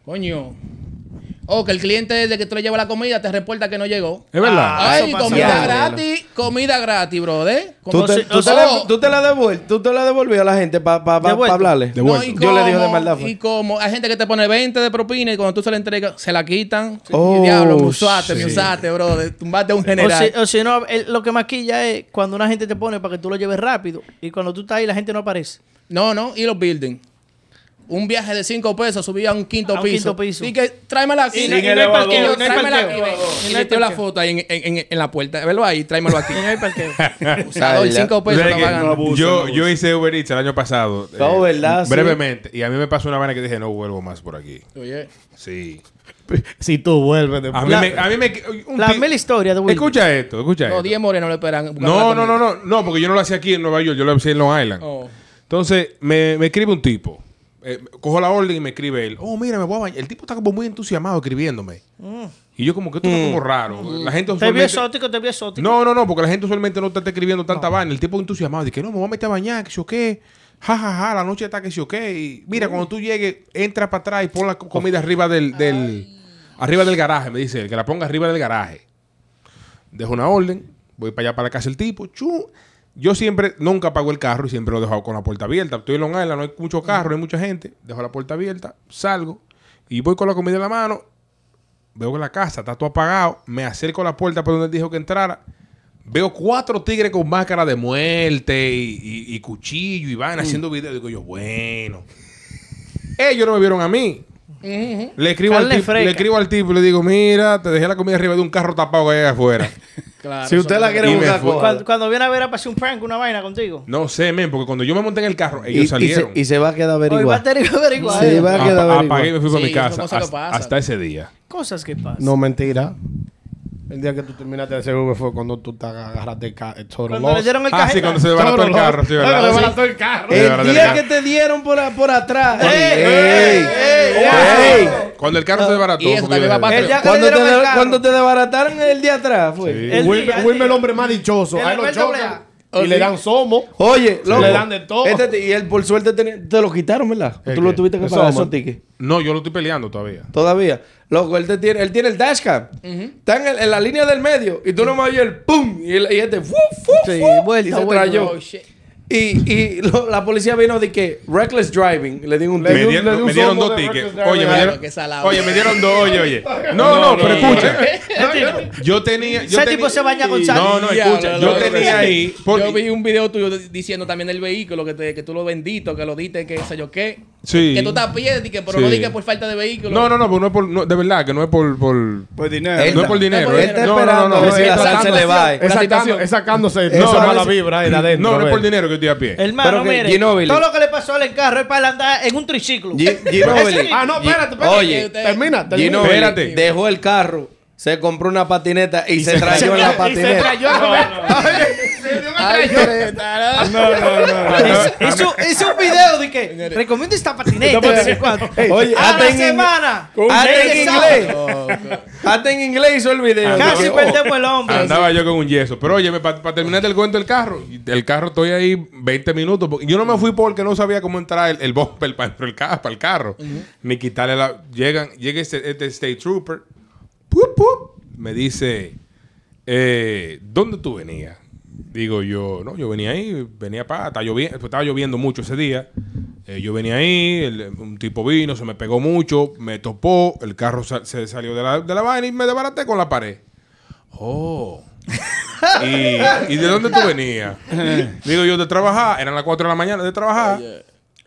[SPEAKER 4] coño. O que el cliente de que tú le llevas la comida te reporta que no llegó.
[SPEAKER 1] ¿Es verdad?
[SPEAKER 3] Ah,
[SPEAKER 4] Ay, comida
[SPEAKER 2] Ya,
[SPEAKER 4] gratis, comida gratis, brother.
[SPEAKER 2] ¿Tú te, tú
[SPEAKER 4] Oh,
[SPEAKER 2] la, tú te la devuel- tú te la devolvió a la gente para pa, pa- pa hablarle?
[SPEAKER 4] No, y
[SPEAKER 2] Yo le dije de maldad, fue.
[SPEAKER 4] Y como hay gente que te pone 20 de propina y cuando tú se la entregas, se la quitan.
[SPEAKER 2] Oh,
[SPEAKER 4] y diablo, me usaste, me
[SPEAKER 2] sí.
[SPEAKER 4] usaste, bro. Tumbaste a un
[SPEAKER 3] O
[SPEAKER 4] general.
[SPEAKER 3] si, o si no, el- lo que maquilla es cuando una gente te pone para que tú lo lleves rápido y cuando tú estás ahí la gente no aparece.
[SPEAKER 4] No, no, y los buildings. Un viaje de 5 pesos subía a un quinto
[SPEAKER 3] A un
[SPEAKER 4] piso.
[SPEAKER 3] quinto piso.
[SPEAKER 4] Y que tráemela aquí.
[SPEAKER 3] Y no- no
[SPEAKER 5] elevador.
[SPEAKER 3] parqueo, no
[SPEAKER 4] tráemela
[SPEAKER 3] parqueo. no
[SPEAKER 4] tiro la foto ahí en, en, en la puerta. Velo ahí, tráemelo aquí.
[SPEAKER 3] Y no hay parqueo.
[SPEAKER 4] Usador,
[SPEAKER 2] Ay, ya.
[SPEAKER 4] 5 pesos
[SPEAKER 5] abuso,
[SPEAKER 1] yo,
[SPEAKER 5] no
[SPEAKER 1] yo hice Uber Eats el año pasado. eh,
[SPEAKER 2] Oh, ¿verdad? Sí.
[SPEAKER 1] Brevemente. Y a mí me pasó una vaina que dije, no vuelvo más por aquí.
[SPEAKER 4] Oye,
[SPEAKER 1] Sí.
[SPEAKER 6] Si tú vuelves después.
[SPEAKER 1] A mí
[SPEAKER 3] La-
[SPEAKER 1] me... A mí me un
[SPEAKER 3] La mil historia de Will.
[SPEAKER 1] Escucha esto, escucha esto.
[SPEAKER 4] 10 morenos le esperan.
[SPEAKER 1] No, no, no, no, no, porque yo no lo hacía aquí en Nueva York, yo lo hacía en Long Island.
[SPEAKER 4] Oh.
[SPEAKER 1] Entonces, me, me escribe un tipo. Eh, cojo la orden y me escribe él. Oh, mira, me voy a bañar. El tipo está como muy entusiasmado escribiéndome. Y yo como que esto está como raro. La gente
[SPEAKER 3] Te vio exótico, te vio exótico.
[SPEAKER 1] No, no, no, porque la gente usualmente no está escribiendo tanta vaina. El tipo entusiasmado. Dice que no, me voy a meter a bañar, que si o qué. Ja, ja, ja, la noche está que si o qué. Y mira, cuando tú llegues, entra para atrás y pon la co- comida arriba del, del arriba del garaje, me dice él, que la ponga arriba del garaje. Dejo una orden, voy para allá para la casa del tipo, chu. Yo siempre, nunca apago el carro y siempre lo he dejado con la puerta abierta. Estoy en Long Island, no hay mucho carro, no hay mucha gente. Dejo la puerta abierta, salgo y voy con la comida en la mano. Veo que la casa está todo apagado. Me acerco a la puerta por donde él dijo que entrara. Veo cuatro tigres con máscara de muerte y, y- y cuchillo y van haciendo videos. Digo yo, bueno. Ellos no me vieron a mí. Le escribo, al tipo, le escribo al tipo y le digo, mira, te dejé la comida arriba de un carro tapado que hay afuera.
[SPEAKER 4] Claro,
[SPEAKER 2] Si usted la quiere buscar.
[SPEAKER 3] Cuando, cuando viene a ver a pasar un prank, una vaina contigo.
[SPEAKER 1] No sé, men, porque cuando yo me monté en el carro,
[SPEAKER 2] Y,
[SPEAKER 1] ellos
[SPEAKER 2] y se,
[SPEAKER 1] salieron.
[SPEAKER 2] y se va a quedar
[SPEAKER 3] Hoy va a
[SPEAKER 2] averiguar.
[SPEAKER 3] tener que averiguar.
[SPEAKER 2] Se va a quedar averiguar.
[SPEAKER 1] apagué y me fui para mi casa. hasta ese día.
[SPEAKER 3] Cosas que pasan.
[SPEAKER 6] No, mentira. El día que tú terminaste de hacer Uber fue cuando tú te agarraste el, ca- el
[SPEAKER 3] Cuando
[SPEAKER 6] loss.
[SPEAKER 3] le dieron el
[SPEAKER 1] Ah, sí, cuando se desbarató el carro, sí,
[SPEAKER 6] Cuando
[SPEAKER 1] ¿verdad?
[SPEAKER 6] le
[SPEAKER 1] Sí.
[SPEAKER 6] desbarató el carro.
[SPEAKER 2] El día que te dieron por, a- por atrás.
[SPEAKER 3] ¡Ey!
[SPEAKER 2] ¡Ey!
[SPEAKER 3] ¡Ey!
[SPEAKER 2] ¡Ey!
[SPEAKER 1] Cuando el carro se desbarató.
[SPEAKER 4] Y eso también va
[SPEAKER 3] El día que
[SPEAKER 2] Cuando te,
[SPEAKER 3] el carro.
[SPEAKER 2] cuando desbarataron el día atrás, fue.
[SPEAKER 1] Sí.
[SPEAKER 3] El
[SPEAKER 6] Wilmer,
[SPEAKER 3] día, el
[SPEAKER 6] el hombre más dichoso.
[SPEAKER 3] El
[SPEAKER 6] Ahí lo chocan. Y le dan somo.
[SPEAKER 2] Oye, loco,
[SPEAKER 6] le dan de todo.
[SPEAKER 2] este- y él por suerte te lo quitaron, ¿verdad?
[SPEAKER 6] ¿El
[SPEAKER 2] Tú lo tuviste que pagar
[SPEAKER 6] Somo.
[SPEAKER 2] esos tickets.
[SPEAKER 1] No, yo lo estoy peleando todavía.
[SPEAKER 2] Todavía. Loco, él, te tiene, él tiene el dashcam. Está en, el- en la línea del medio. Y tú nomás oyes el pum. Y, el- y este fu, fu,
[SPEAKER 3] Sí,
[SPEAKER 2] fu,
[SPEAKER 3] vuelta,
[SPEAKER 2] y se
[SPEAKER 3] vuelta.
[SPEAKER 2] trayó.
[SPEAKER 4] Oh, shit.
[SPEAKER 2] Y, y lo- la policía vino de que reckless driving. Le di un
[SPEAKER 6] Le
[SPEAKER 1] Me
[SPEAKER 6] dio-
[SPEAKER 1] dieron,
[SPEAKER 6] le dio un
[SPEAKER 1] me dieron dos tickets. Oye, me dieron, oye, me dieron dos, oye, oye. No, no, pero escucha. Yo tenía. Yo
[SPEAKER 3] Ese tipo se baña con sal.
[SPEAKER 1] No, no, escucha.
[SPEAKER 4] no,
[SPEAKER 1] Yo
[SPEAKER 4] no,
[SPEAKER 1] tenía
[SPEAKER 4] no.
[SPEAKER 1] ahí. porque-
[SPEAKER 4] Yo vi un video tuyo diciendo también del vehículo, que, te- que tú lo bendito, que lo diste, que sé yo qué.
[SPEAKER 1] Sí.
[SPEAKER 4] Que tú estás que, pero
[SPEAKER 1] Sí.
[SPEAKER 4] no digas por falta de vehículo.
[SPEAKER 1] No, no, no, porque no es por. no, de verdad, que no es por. por
[SPEAKER 5] Pues dinero.
[SPEAKER 2] Él-
[SPEAKER 1] no es por dinero.
[SPEAKER 4] no es
[SPEAKER 1] eh.
[SPEAKER 4] por
[SPEAKER 2] Él está
[SPEAKER 1] No, no,
[SPEAKER 2] esperando
[SPEAKER 1] no, no,
[SPEAKER 2] si
[SPEAKER 1] es
[SPEAKER 2] la sal se
[SPEAKER 1] tratando-
[SPEAKER 2] le va.
[SPEAKER 6] Es,
[SPEAKER 4] situación.
[SPEAKER 6] es sacándose
[SPEAKER 1] No,
[SPEAKER 6] esa
[SPEAKER 1] no,
[SPEAKER 6] mala
[SPEAKER 1] es-
[SPEAKER 6] vibra ahí de adentro.
[SPEAKER 1] No, no es por dinero estoy a pie.
[SPEAKER 3] Hermano,
[SPEAKER 2] Pero que
[SPEAKER 3] mire,
[SPEAKER 2] Ginóbili-
[SPEAKER 3] todo lo que le pasó al carro es para andar en un triciclo.
[SPEAKER 2] Gi- Ginóbili-
[SPEAKER 6] Ah, no, espérate, espérate.
[SPEAKER 2] Oye,
[SPEAKER 6] termina, termina.
[SPEAKER 2] Ginóbili
[SPEAKER 1] Espérate.
[SPEAKER 2] dejó el carro, se compró una patineta y, se
[SPEAKER 6] se-
[SPEAKER 2] trayó en la
[SPEAKER 6] y se
[SPEAKER 2] patineta.
[SPEAKER 6] trayó
[SPEAKER 4] Ay, treta,
[SPEAKER 5] No, no, no.
[SPEAKER 3] Hizo, hizo- hizo un video de que recomiendo esta patineta. no.
[SPEAKER 2] Oye,
[SPEAKER 3] a
[SPEAKER 2] hasta
[SPEAKER 3] la
[SPEAKER 2] en,
[SPEAKER 3] semana.
[SPEAKER 2] hasta en inglés. Hasta en inglés hizo el video.
[SPEAKER 3] Casi perdemos el hombre.
[SPEAKER 1] Andaba yo con un yeso. Pero oye, para terminar el cuento del carro, el carro estoy ahí 20 minutos. Yo no me fui porque no sabía cómo entrar el, bumper para el, carro, para el carro. Ni quitarle la. Llegan, llega este, este State Trooper. Pup, pup, me dice: eh, ¿Dónde tú venías? Digo yo, no, yo venía ahí, venía para, estaba lloviendo, estaba lloviendo mucho ese día. Eh, yo venía ahí, el- un tipo vino, se me pegó mucho, me topó, el carro sa- se salió de la, de la vaina y me desbaraté con la pared. Oh. ¿Y, ¿y de dónde tú venías? Digo yo, de trabajar, eran las 4 de la mañana de trabajar.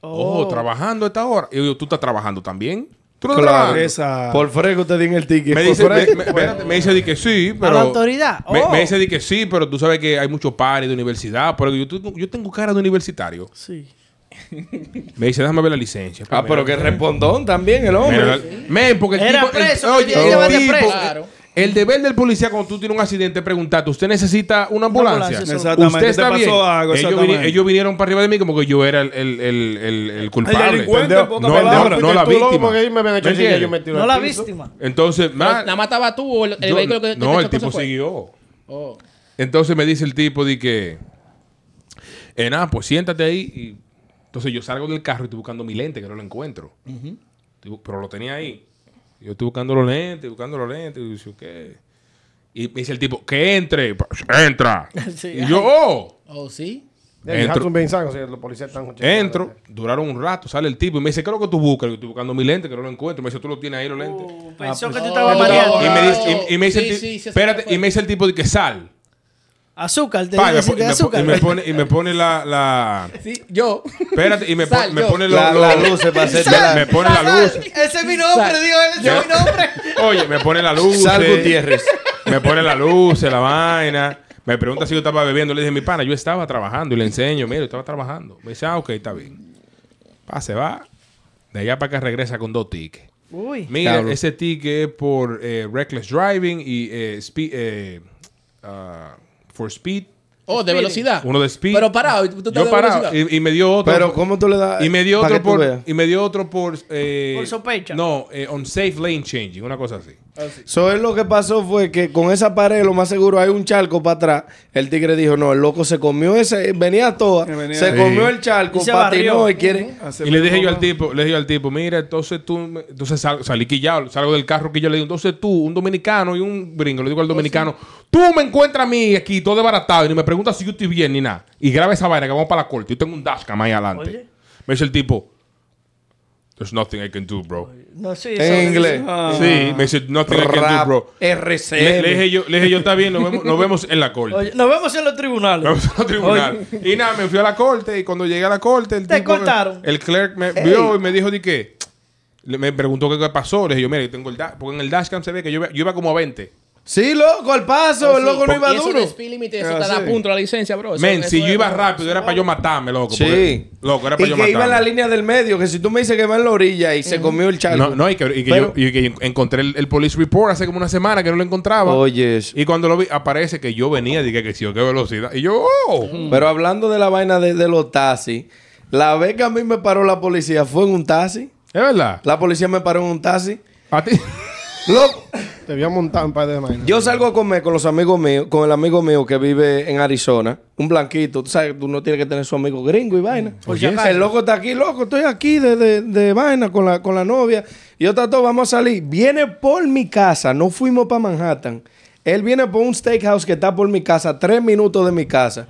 [SPEAKER 1] Oh, trabajando a esta hora. Y yo, ¿tú estás trabajando también? ¿Tú no
[SPEAKER 2] Claro.
[SPEAKER 5] Esa.
[SPEAKER 2] Por frego te di en el ticket.
[SPEAKER 1] Me dice, me, me- espérate, me dice di que sí, pero.
[SPEAKER 3] la autoridad.
[SPEAKER 1] Me,
[SPEAKER 3] Oh.
[SPEAKER 1] me dice di que sí, pero tú sabes que hay muchos pares de universidad. Pero yo, tengo- yo tengo cara de universitario.
[SPEAKER 3] Sí.
[SPEAKER 1] Me dice, déjame ver la licencia.
[SPEAKER 2] Ah, pero que respondón también el hombre.
[SPEAKER 1] Men, porque el
[SPEAKER 3] Era
[SPEAKER 1] tipo. el-
[SPEAKER 3] preso,
[SPEAKER 1] oye, el
[SPEAKER 3] llevar de
[SPEAKER 1] tipo-
[SPEAKER 3] preso.
[SPEAKER 4] Claro.
[SPEAKER 1] El deber del policía cuando tú tienes un accidente es preguntarte, ¿usted necesita una ambulancia?
[SPEAKER 3] ambulancia,
[SPEAKER 5] Exactamente.
[SPEAKER 1] ¿Usted
[SPEAKER 5] ¿Te
[SPEAKER 1] está
[SPEAKER 5] pasó
[SPEAKER 1] bien?
[SPEAKER 5] algo?
[SPEAKER 1] ellos, vinieron para arriba de mí como que yo era el, el, el, el, el culpable. no, el-
[SPEAKER 5] palabras.
[SPEAKER 1] no la víctima.
[SPEAKER 3] No la víctima.
[SPEAKER 1] Entonces, ma-
[SPEAKER 4] Nada más estaba tú o el, el
[SPEAKER 1] yo-
[SPEAKER 4] vehículo que
[SPEAKER 1] no, el tipo
[SPEAKER 4] fue?
[SPEAKER 1] siguió.
[SPEAKER 4] Oh.
[SPEAKER 1] Entonces me dice el tipo de que, eh, nada, pues siéntate ahí. Y, entonces yo salgo del carro y estoy buscando mi lente, que no lo encuentro. Pero lo tenía ahí. Yo estoy buscando los lentes, buscando los lentes. Y dice, ¿qué? Y me dice el tipo, que entre. Pues, Entra.
[SPEAKER 3] Sí.
[SPEAKER 1] Y yo, oh.
[SPEAKER 4] Oh, sí.
[SPEAKER 1] Entro.
[SPEAKER 6] Los policías están
[SPEAKER 1] Entro, duraron un rato, sale el tipo y me dice, ¿qué es lo que tú buscas? Yo estoy buscando mi lente, que no lo encuentro. Me dice, tú lo tienes ahí los lentes.
[SPEAKER 3] Pensó que tú
[SPEAKER 4] Oh.
[SPEAKER 3] estabas
[SPEAKER 4] Y
[SPEAKER 3] mareando.
[SPEAKER 1] Y me dice, y, y me dice
[SPEAKER 4] Sí,
[SPEAKER 1] el tipo,
[SPEAKER 4] sí, sí,
[SPEAKER 1] espérate, y me dice el tipo de que sal.
[SPEAKER 3] Azúcar, te
[SPEAKER 1] Pa, y, me,
[SPEAKER 3] dice
[SPEAKER 1] po-
[SPEAKER 3] que
[SPEAKER 1] y me
[SPEAKER 3] azúcar.
[SPEAKER 1] y me pone, y me pone la, la-
[SPEAKER 4] Sí, yo.
[SPEAKER 1] Espérate, y me, po- me pone
[SPEAKER 2] La, la luz para hacerte la...
[SPEAKER 1] me pone la luz.
[SPEAKER 3] Ese es mi nombre, digo, ese es mi nombre.
[SPEAKER 1] Oye, me pone la luz.
[SPEAKER 2] Sal Gutiérrez.
[SPEAKER 1] Me pone la luz, la vaina. Me pregunta si yo estaba bebiendo. Le dije, mi pana, yo estaba trabajando. Y le enseño, mira, yo estaba trabajando. Me dice, ah, ok, está bien. Pa, se va. De allá para acá regresa con dos tickets.
[SPEAKER 3] Uy.
[SPEAKER 1] Mira, ese ticket es por eh, reckless driving y eh, speed, eh, ah, for speed.
[SPEAKER 4] Oh, de velocidad.
[SPEAKER 1] Uno de speed.
[SPEAKER 4] Pero parado. ¿tú estás
[SPEAKER 1] Yo
[SPEAKER 4] de
[SPEAKER 1] parado.
[SPEAKER 4] velocidad?
[SPEAKER 1] Y, y me dio otro.
[SPEAKER 2] Pero ¿cómo tú le das?
[SPEAKER 1] y me dio otro
[SPEAKER 2] que tú
[SPEAKER 1] por.
[SPEAKER 2] veas?
[SPEAKER 1] Y me dio otro por. eh,
[SPEAKER 3] Por sospecha.
[SPEAKER 1] No, eh, unsafe lane changing, una cosa así.
[SPEAKER 2] So, él lo que pasó fue que con esa pared, lo más seguro, hay un charco para atrás. El tigre dijo, no, el loco se comió ese, venía toda,
[SPEAKER 5] venía-
[SPEAKER 2] se
[SPEAKER 1] Sí.
[SPEAKER 2] comió el charco,
[SPEAKER 3] Y se
[SPEAKER 2] patinó y quiere...
[SPEAKER 1] Y le dije yo al tipo, le dije al tipo, mira, entonces tú, me- entonces sal- salí quillado, salgo del carro que yo le digo, entonces tú, un dominicano y un gringo, le digo al dominicano, tú me encuentras a mí aquí todo desbaratado y ni me preguntas si yo estoy bien ni nada. Y graba esa vaina que vamos para la corte. Yo tengo un dashcam ahí adelante.
[SPEAKER 3] Oye.
[SPEAKER 1] Me dice el tipo, there's nothing I can do, bro.
[SPEAKER 3] No, sí,
[SPEAKER 2] En
[SPEAKER 3] eso-
[SPEAKER 2] inglés.
[SPEAKER 5] Ah.
[SPEAKER 1] Sí, me dice, nothing I can do, bro.
[SPEAKER 2] RCM.
[SPEAKER 1] Le, le dije yo, le dije yo, está bien, nos vemos, nos vemos en la corte.
[SPEAKER 3] Oye, nos vemos en los tribunales.
[SPEAKER 1] Vamos al tribunal. Y nada, me fui a la corte y cuando llegué a la corte, el
[SPEAKER 3] Te
[SPEAKER 1] tipo,
[SPEAKER 3] cortaron.
[SPEAKER 1] el clerk me vio y me dijo de qué. Le- Me preguntó qué, pasó. Le dije yo, mira, yo tengo el dash, porque en el dashcam se ve que yo, iba- yo iba como a 20.
[SPEAKER 2] Sí, loco, al paso, el loco no iba
[SPEAKER 4] y eso
[SPEAKER 2] duro.
[SPEAKER 4] de speed limit, eso
[SPEAKER 5] Ah,
[SPEAKER 4] te da
[SPEAKER 5] sí.
[SPEAKER 4] punto la licencia, bro. Eso-
[SPEAKER 1] Men,
[SPEAKER 4] eso
[SPEAKER 1] si yo iba rápido, era para yo matarme, loco. porque-
[SPEAKER 2] Sí.
[SPEAKER 1] Loco, era para
[SPEAKER 2] Y
[SPEAKER 1] yo
[SPEAKER 2] que iba en la
[SPEAKER 1] matarme.
[SPEAKER 2] línea del medio, que si tú me dices que va en la orilla y se comió el charco.
[SPEAKER 1] No, no, y que, y que
[SPEAKER 2] Pero-
[SPEAKER 1] yo, y que encontré el, el police report hace como una semana que no lo encontraba.
[SPEAKER 2] Oye, eso.
[SPEAKER 1] Y cuando lo vi, aparece que yo venía, dije que sí, qué velocidad. Y yo, oh.
[SPEAKER 2] Pero hablando de la vaina de, de los taxis, la vez que a mí me paró la policía fue en un taxi.
[SPEAKER 1] ¿Es verdad?
[SPEAKER 2] La policía me paró en un taxi.
[SPEAKER 1] A ti.
[SPEAKER 2] Loco,
[SPEAKER 6] Te había montado un par de vainas.
[SPEAKER 2] yo salgo a comer con los amigos míos, con el amigo mío que vive en Arizona, un blanquito. Tú sabes, tú no tienes que tener su amigo gringo y vaina.
[SPEAKER 3] Acaso.
[SPEAKER 2] el loco está aquí, loco, estoy aquí de, de- de vaina con la, con la novia. Y yo tato, vamos a salir. Viene por mi casa, no fuimos para Manhattan. Él viene por un steakhouse que está por mi casa, tres minutos de mi casa.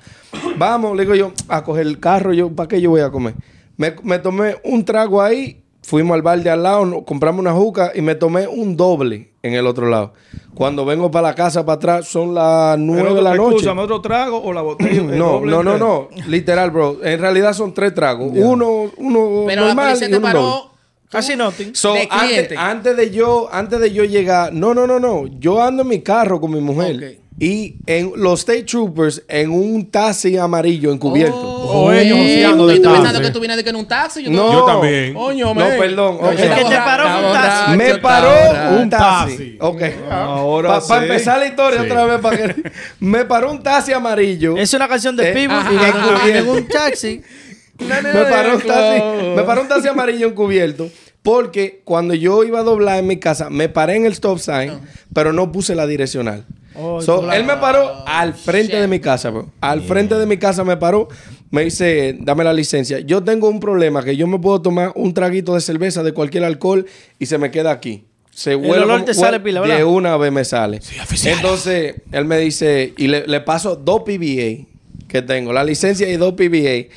[SPEAKER 2] Vamos, le digo yo, a coger el carro, yo, ¿para qué yo voy a comer? Me, me tomé un trago ahí, fuimos al bar de al lado, no- compramos una juca y me tomé un doble. en el otro lado. Cuando vengo para la casa, para atrás, son las nueve de la noche.
[SPEAKER 5] Escúchame, otro trago o la botella. el
[SPEAKER 2] No, no, no, no. Literal, bro. En realidad son tres tragos. Uno, uno
[SPEAKER 4] Pero la
[SPEAKER 2] normal
[SPEAKER 4] policía
[SPEAKER 2] y
[SPEAKER 4] te
[SPEAKER 2] uno doble.
[SPEAKER 4] paró.
[SPEAKER 3] Casi nothing.
[SPEAKER 2] So,
[SPEAKER 4] de
[SPEAKER 2] antes,
[SPEAKER 4] cliente.
[SPEAKER 2] antes de yo, antes de yo llegar, no, no, no, no. Yo ando en mi carro con mi mujer.
[SPEAKER 4] Ok.
[SPEAKER 2] Y en los State Troopers en un taxi amarillo encubierto.
[SPEAKER 6] O ellos
[SPEAKER 4] Eh, Estoy
[SPEAKER 6] de
[SPEAKER 4] pensando
[SPEAKER 6] taxi.
[SPEAKER 4] que tú vienes de que en un taxi. Yo
[SPEAKER 2] No.
[SPEAKER 1] Yo también.
[SPEAKER 4] Coño,
[SPEAKER 2] No, perdón. ok.
[SPEAKER 3] El que te paró un taxi.
[SPEAKER 2] Me paró un taxi. Ok.
[SPEAKER 5] Ahora
[SPEAKER 2] Para empezar la historia
[SPEAKER 1] Sí.
[SPEAKER 2] otra vez. pa' que- me paró un taxi amarillo.
[SPEAKER 3] Es una canción de
[SPEAKER 2] Eh,
[SPEAKER 3] y en-
[SPEAKER 2] encubierto.
[SPEAKER 3] en un taxi.
[SPEAKER 2] me paró un taxi, me paró un taxi amarillo encubierto porque cuando yo iba a doblar en mi casa me paré en el stop sign, pero no puse la direccional.
[SPEAKER 3] Oh,
[SPEAKER 2] So,
[SPEAKER 3] claro.
[SPEAKER 2] él me paró al frente de mi casa, bro. Al frente de mi casa me paró. Me dice, dame la licencia. Yo tengo un problema que yo me puedo tomar un traguito de cerveza de cualquier alcohol y se me queda aquí. Se huele
[SPEAKER 3] olor
[SPEAKER 2] como-
[SPEAKER 3] te sale pila,
[SPEAKER 2] De
[SPEAKER 3] ¿verdad?
[SPEAKER 2] una vez me sale. Entonces, él me dice, y le, le paso dos PBA que tengo, la licencia y dos PBA.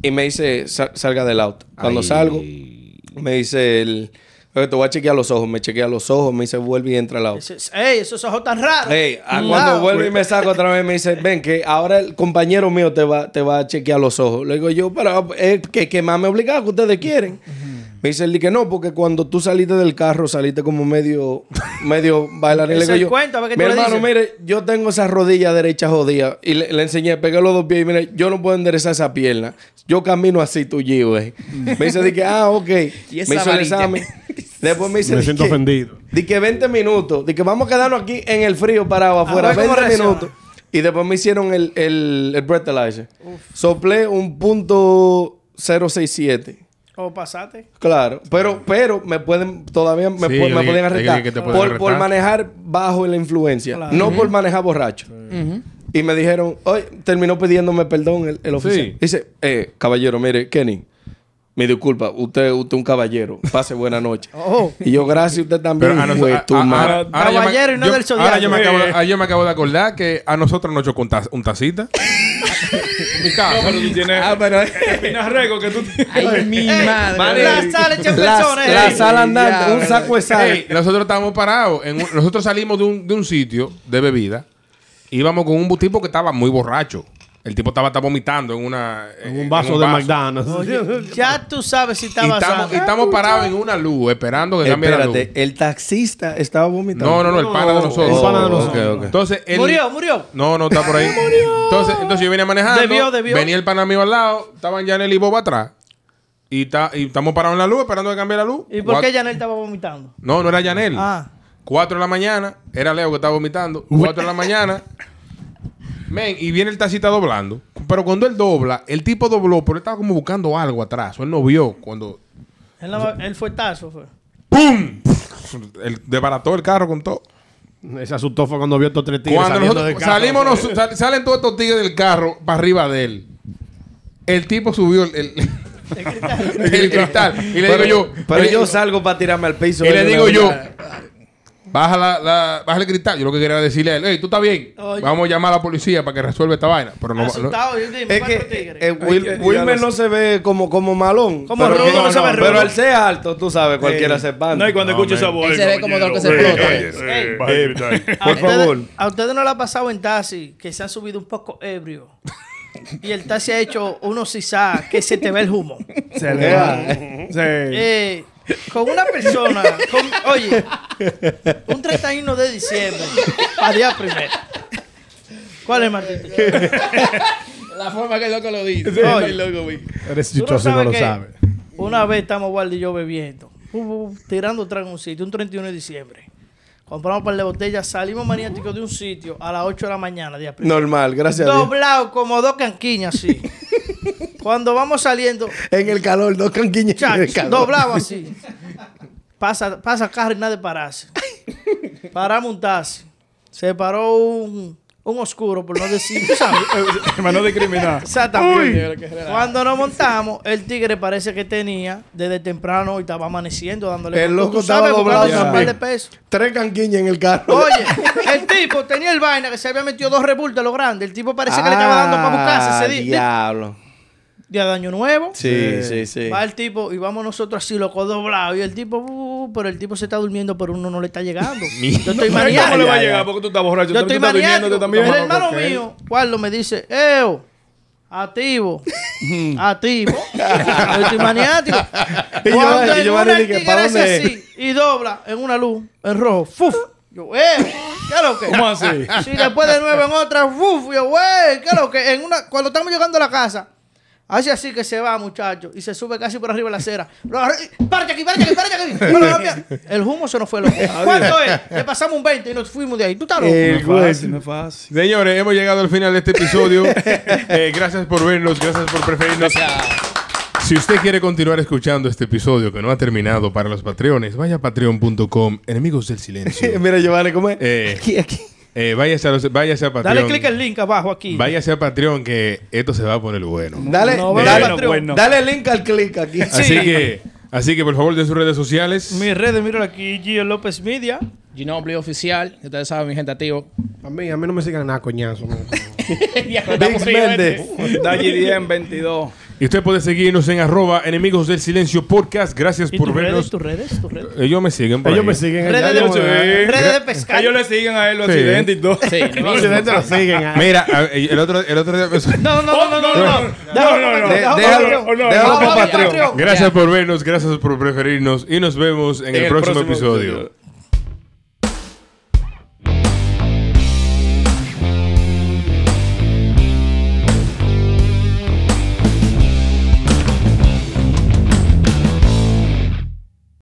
[SPEAKER 2] Y me dice, "Sa- salga del auto. Cuando salgo, me dice el, "Oye, te voy a chequear los ojos. Me chequea los ojos, me dice, vuelve y entra al.
[SPEAKER 3] Ese- Ey, esos ojos tan raros.
[SPEAKER 2] Ey, a
[SPEAKER 3] Cuidado.
[SPEAKER 2] cuando vuelve y me saco otra vez, me dice, ven, que ahora el compañero mío te va, te va a chequear los ojos. Le digo yo, pero es que, que más me obligado que ustedes quieren. Me dice él que no, porque cuando tú saliste del carro, saliste como medio, medio bailarín. Le digo yo,
[SPEAKER 3] el cuento, a ver qué
[SPEAKER 2] mi hermano,
[SPEAKER 3] dices".
[SPEAKER 2] mire, yo tengo esa rodilla derecha jodida. Y le, le enseñé, pegué los dos pies y mire, yo no puedo enderezar esa pierna. Yo camino así, tú, güey. Me dice, di que, ah, ok.
[SPEAKER 4] Y esa
[SPEAKER 2] Me hizo el examen. Después me dice,
[SPEAKER 6] Me siento
[SPEAKER 2] que-
[SPEAKER 6] ofendido.
[SPEAKER 2] Di que 20 minutos. Di que vamos a quedarnos aquí en el frío parado afuera.
[SPEAKER 3] ver cómo
[SPEAKER 2] 20
[SPEAKER 3] reacciona.
[SPEAKER 2] minutos. Y después me hicieron el, el, el breathalyzer. Soplé un punto 067.
[SPEAKER 3] O pasaste.
[SPEAKER 2] Claro. Pero, pero me pueden, todavía me,
[SPEAKER 1] Sí,
[SPEAKER 2] pu- me
[SPEAKER 1] hay-
[SPEAKER 2] pueden arrestar.
[SPEAKER 1] que te pueden
[SPEAKER 2] por, manejar bajo la influencia.
[SPEAKER 3] Claro.
[SPEAKER 2] No por manejar borracho. Y me dijeron, hoy terminó pidiéndome perdón el, el oficial.
[SPEAKER 1] Sí.
[SPEAKER 2] Dice, eh, caballero, mire, Kenny, me disculpa, usted usted es un caballero. Pase buena noche.
[SPEAKER 3] Oh.
[SPEAKER 2] Y yo, gracias, usted también.
[SPEAKER 1] Pero a
[SPEAKER 2] fue
[SPEAKER 1] nosotros.
[SPEAKER 2] tu
[SPEAKER 1] a- a-
[SPEAKER 3] Caballero y no
[SPEAKER 1] yo-
[SPEAKER 3] del zodiaco.
[SPEAKER 1] Ahora yo me acabo, ahora yo me acabo de acordar que a nosotros nos chocó un, ta- un tacita. mi casa.
[SPEAKER 5] Pero tú tienes.
[SPEAKER 4] Ah, pero.
[SPEAKER 5] Que tú tienes.
[SPEAKER 4] Ay, mi madre.
[SPEAKER 3] La sala hecha
[SPEAKER 2] La,
[SPEAKER 3] personas.
[SPEAKER 2] la sala andante, un saco de sal.
[SPEAKER 1] Ey, nosotros estábamos parados. en un- nosotros salimos de un, de un sitio de bebida. Íbamos con un tipo que estaba muy borracho. El tipo estaba, estaba vomitando en una.
[SPEAKER 6] En un vaso de McDonald's.
[SPEAKER 3] Oye, ya tú sabes si estaba
[SPEAKER 1] estamos, y estamos parados en una luz, esperando que cambie la luz.
[SPEAKER 2] Espérate, el taxista estaba vomitando.
[SPEAKER 1] No, no, no, el pana de nosotros.
[SPEAKER 6] el pana de nosotros.
[SPEAKER 1] Entonces, él,
[SPEAKER 3] Murió, murió.
[SPEAKER 1] No, no está por ahí. Entonces, entonces yo venía manejando.
[SPEAKER 3] Debió, debió.
[SPEAKER 1] Venía el pana mío al lado. Estaban Janel y Bob atrás. Y, ta- y estamos parados en la luz esperando que cambie la luz.
[SPEAKER 3] ¿Y por qué Janel estaba vomitando?
[SPEAKER 1] No, no era Janel.
[SPEAKER 3] Ah.
[SPEAKER 1] 4 de la mañana. Era Leo que estaba vomitando. 4 de la mañana. Men, y viene el tacita doblando. Pero cuando él dobla, el tipo dobló, pero él estaba como buscando algo atrás. O él no vio cuando.
[SPEAKER 3] Él, no- él fue tazo, fue.
[SPEAKER 1] ¡Pum! Él desbarató el carro con todo.
[SPEAKER 6] Se asustó fue cuando vio estos tres tigres
[SPEAKER 1] Cuando
[SPEAKER 6] saliendo
[SPEAKER 1] nosotros
[SPEAKER 6] del carro.
[SPEAKER 1] salimos, nos- sal- salen todos estos tigres del carro para arriba de él. El tipo subió el, el- el cristal. Y le digo yo,
[SPEAKER 2] Pero yo salgo para tirarme al piso.
[SPEAKER 1] y le digo yo. Baja, la, la- baja el cristal. Yo lo que quería decirle a él, hey, tú estás bien.
[SPEAKER 3] Oye.
[SPEAKER 1] Vamos a llamar a la policía para que resuelva esta vaina. Pero no, no-
[SPEAKER 3] Asustado. yo dime,
[SPEAKER 2] Es
[SPEAKER 3] ¿cuántos
[SPEAKER 2] que
[SPEAKER 3] tigres?
[SPEAKER 2] eh, Wil- Wilmer no se ve como, como malón.
[SPEAKER 3] Como
[SPEAKER 2] pero,
[SPEAKER 3] rudo, no se ve rudo.
[SPEAKER 2] pero al ser alto, tú sabes, cualquiera se espanta.
[SPEAKER 5] No, y cuando escucho esa voz.
[SPEAKER 4] Él se ve como de lo que se explota.
[SPEAKER 5] eh,
[SPEAKER 3] Ey.
[SPEAKER 5] baja el cristal.
[SPEAKER 3] ¿A
[SPEAKER 2] por favor.
[SPEAKER 3] ¿A ustedes no le ha pasado en taxi que se han subido un poco ebrio? y el taxi ha hecho unos sisá que se te ve el humo.
[SPEAKER 5] Se le va. Sí.
[SPEAKER 3] Eh, con una persona, con- oye, un 31 de diciembre, para día primero. ¿Cuál es, Martín?
[SPEAKER 4] La forma que el loco lo dice.
[SPEAKER 3] Oye.
[SPEAKER 4] Loco, güey.
[SPEAKER 6] Eres
[SPEAKER 3] Tú no
[SPEAKER 6] chichoso y no
[SPEAKER 3] sabes
[SPEAKER 6] lo
[SPEAKER 3] que
[SPEAKER 6] sabes.
[SPEAKER 3] Una vez estamos Waldo y yo bebiendo, uh, uh, tirando trago en un sitio, un 31 de diciembre. Compramos un par de botellas, salimos maniáticos de un sitio a las 8 de la mañana, día primero.
[SPEAKER 2] Normal, gracias a Dios.
[SPEAKER 3] Doblado como dos canquiñas así. Cuando vamos saliendo,
[SPEAKER 2] En el calor, dos canquiñas.
[SPEAKER 3] doblado así. Pasa, pasa carro y nada de pararse. Paramos un taxi. Se paró un, un oscuro, por no decir.
[SPEAKER 5] Hermano de criminal.
[SPEAKER 3] Exactamente. Cuando nos montamos, el tigre parece que tenía desde temprano y estaba amaneciendo dándole.
[SPEAKER 2] El loco estaba doblado
[SPEAKER 3] buscándose un par de pesos.
[SPEAKER 2] Tres canquiñas en el carro.
[SPEAKER 3] Oye, el tipo tenía el vaina que se había metido dos rebultos a lo grande. El tipo parece que le estaba dando para buscarse ese día.
[SPEAKER 2] Ah, Diablo.
[SPEAKER 3] Día de año nuevo.
[SPEAKER 2] Sí, sí, sí.
[SPEAKER 3] Va el tipo y vamos nosotros así, loco, doblados. Y el tipo, uh, pero el tipo se está durmiendo, pero uno no le está llegando. Yo estoy
[SPEAKER 5] ¿Cómo le
[SPEAKER 3] maniático.
[SPEAKER 5] va a llegar? Porque tú estás borracho.
[SPEAKER 3] Yo estoy
[SPEAKER 5] durmiéndote también.
[SPEAKER 3] El hermano mío, Carlos, me dice, Eo, activo, activo. Yo estoy maniático.
[SPEAKER 2] Y yo-
[SPEAKER 3] Cuando
[SPEAKER 2] y
[SPEAKER 3] en
[SPEAKER 2] yo
[SPEAKER 3] una
[SPEAKER 2] me dije, ¿pa'
[SPEAKER 3] tigre
[SPEAKER 2] dónde es?
[SPEAKER 3] así y dobla en una luz, en rojo, ¡fuf! Yo, eh, ¿qué es lo que?
[SPEAKER 5] ¿Cómo así?
[SPEAKER 3] Sí, después de nuevo en otra, ¡fuf! Yo, güey, ¿qué es lo que? En una, cuando estamos llegando a la casa, hace así que se va, muchacho, y se sube casi por arriba de la acera. ¡Párate aquí, párate aquí, párate aquí! El humo se nos fue loco. ¿Cuánto es? Le pasamos un 20 y nos fuimos de ahí. ¿Tú estás loco?
[SPEAKER 2] El
[SPEAKER 5] No es
[SPEAKER 2] güey.
[SPEAKER 5] fácil, no es fácil.
[SPEAKER 1] Señores, hemos llegado al final de este episodio. Eh, gracias por vernos, gracias por preferirnos. Si usted quiere continuar escuchando este episodio que no ha terminado para los patreones, vaya a patreon.com, enemigos del silencio.
[SPEAKER 2] Mira, Giovanni, ¿cómo es?
[SPEAKER 1] Eh,
[SPEAKER 2] Aquí, aquí.
[SPEAKER 1] Eh, váyase, a los- váyase a Patreon.
[SPEAKER 3] Dale clic el link abajo aquí.
[SPEAKER 1] Váyase a Patreon que esto se va a poner bueno.
[SPEAKER 2] Dale,
[SPEAKER 3] No,
[SPEAKER 2] dale,
[SPEAKER 3] bueno,
[SPEAKER 5] bueno.
[SPEAKER 2] dale link al click aquí.
[SPEAKER 1] Así que, así que por favor de sus redes sociales.
[SPEAKER 3] Mis redes, míralo aquí, Gio López Media.
[SPEAKER 4] Ginobili oficial. Ustedes saben, mi gente activo.
[SPEAKER 6] A mí, a mí no me sigan nada, coñazo.
[SPEAKER 2] Big Méndez.
[SPEAKER 5] 10, 22.
[SPEAKER 1] Y usted puede seguirnos en arroba enemigos del silencio podcast. Gracias
[SPEAKER 3] ¿Y
[SPEAKER 1] por
[SPEAKER 3] tus redes,
[SPEAKER 1] vernos.
[SPEAKER 3] tus redes, tus redes?
[SPEAKER 1] Ellos me siguen por
[SPEAKER 6] Ellos
[SPEAKER 1] ahí.
[SPEAKER 6] me siguen.
[SPEAKER 3] Redes de-
[SPEAKER 6] yo-
[SPEAKER 5] Sí.
[SPEAKER 3] Redes de pescar.
[SPEAKER 5] Ellos le siguen a él los
[SPEAKER 1] Sí.
[SPEAKER 5] accidentes y todo.
[SPEAKER 4] Sí,
[SPEAKER 6] Los accidentes lo siguen. ah.
[SPEAKER 1] Mira, el otro, el otro día me-
[SPEAKER 3] No, no, no, no, no, no.
[SPEAKER 5] No, no, no.
[SPEAKER 2] De-
[SPEAKER 3] Déjalo,
[SPEAKER 2] déjalo, para Patreon.
[SPEAKER 1] Gracias por vernos, gracias por preferirnos y nos vemos en, el, próximo, episodio.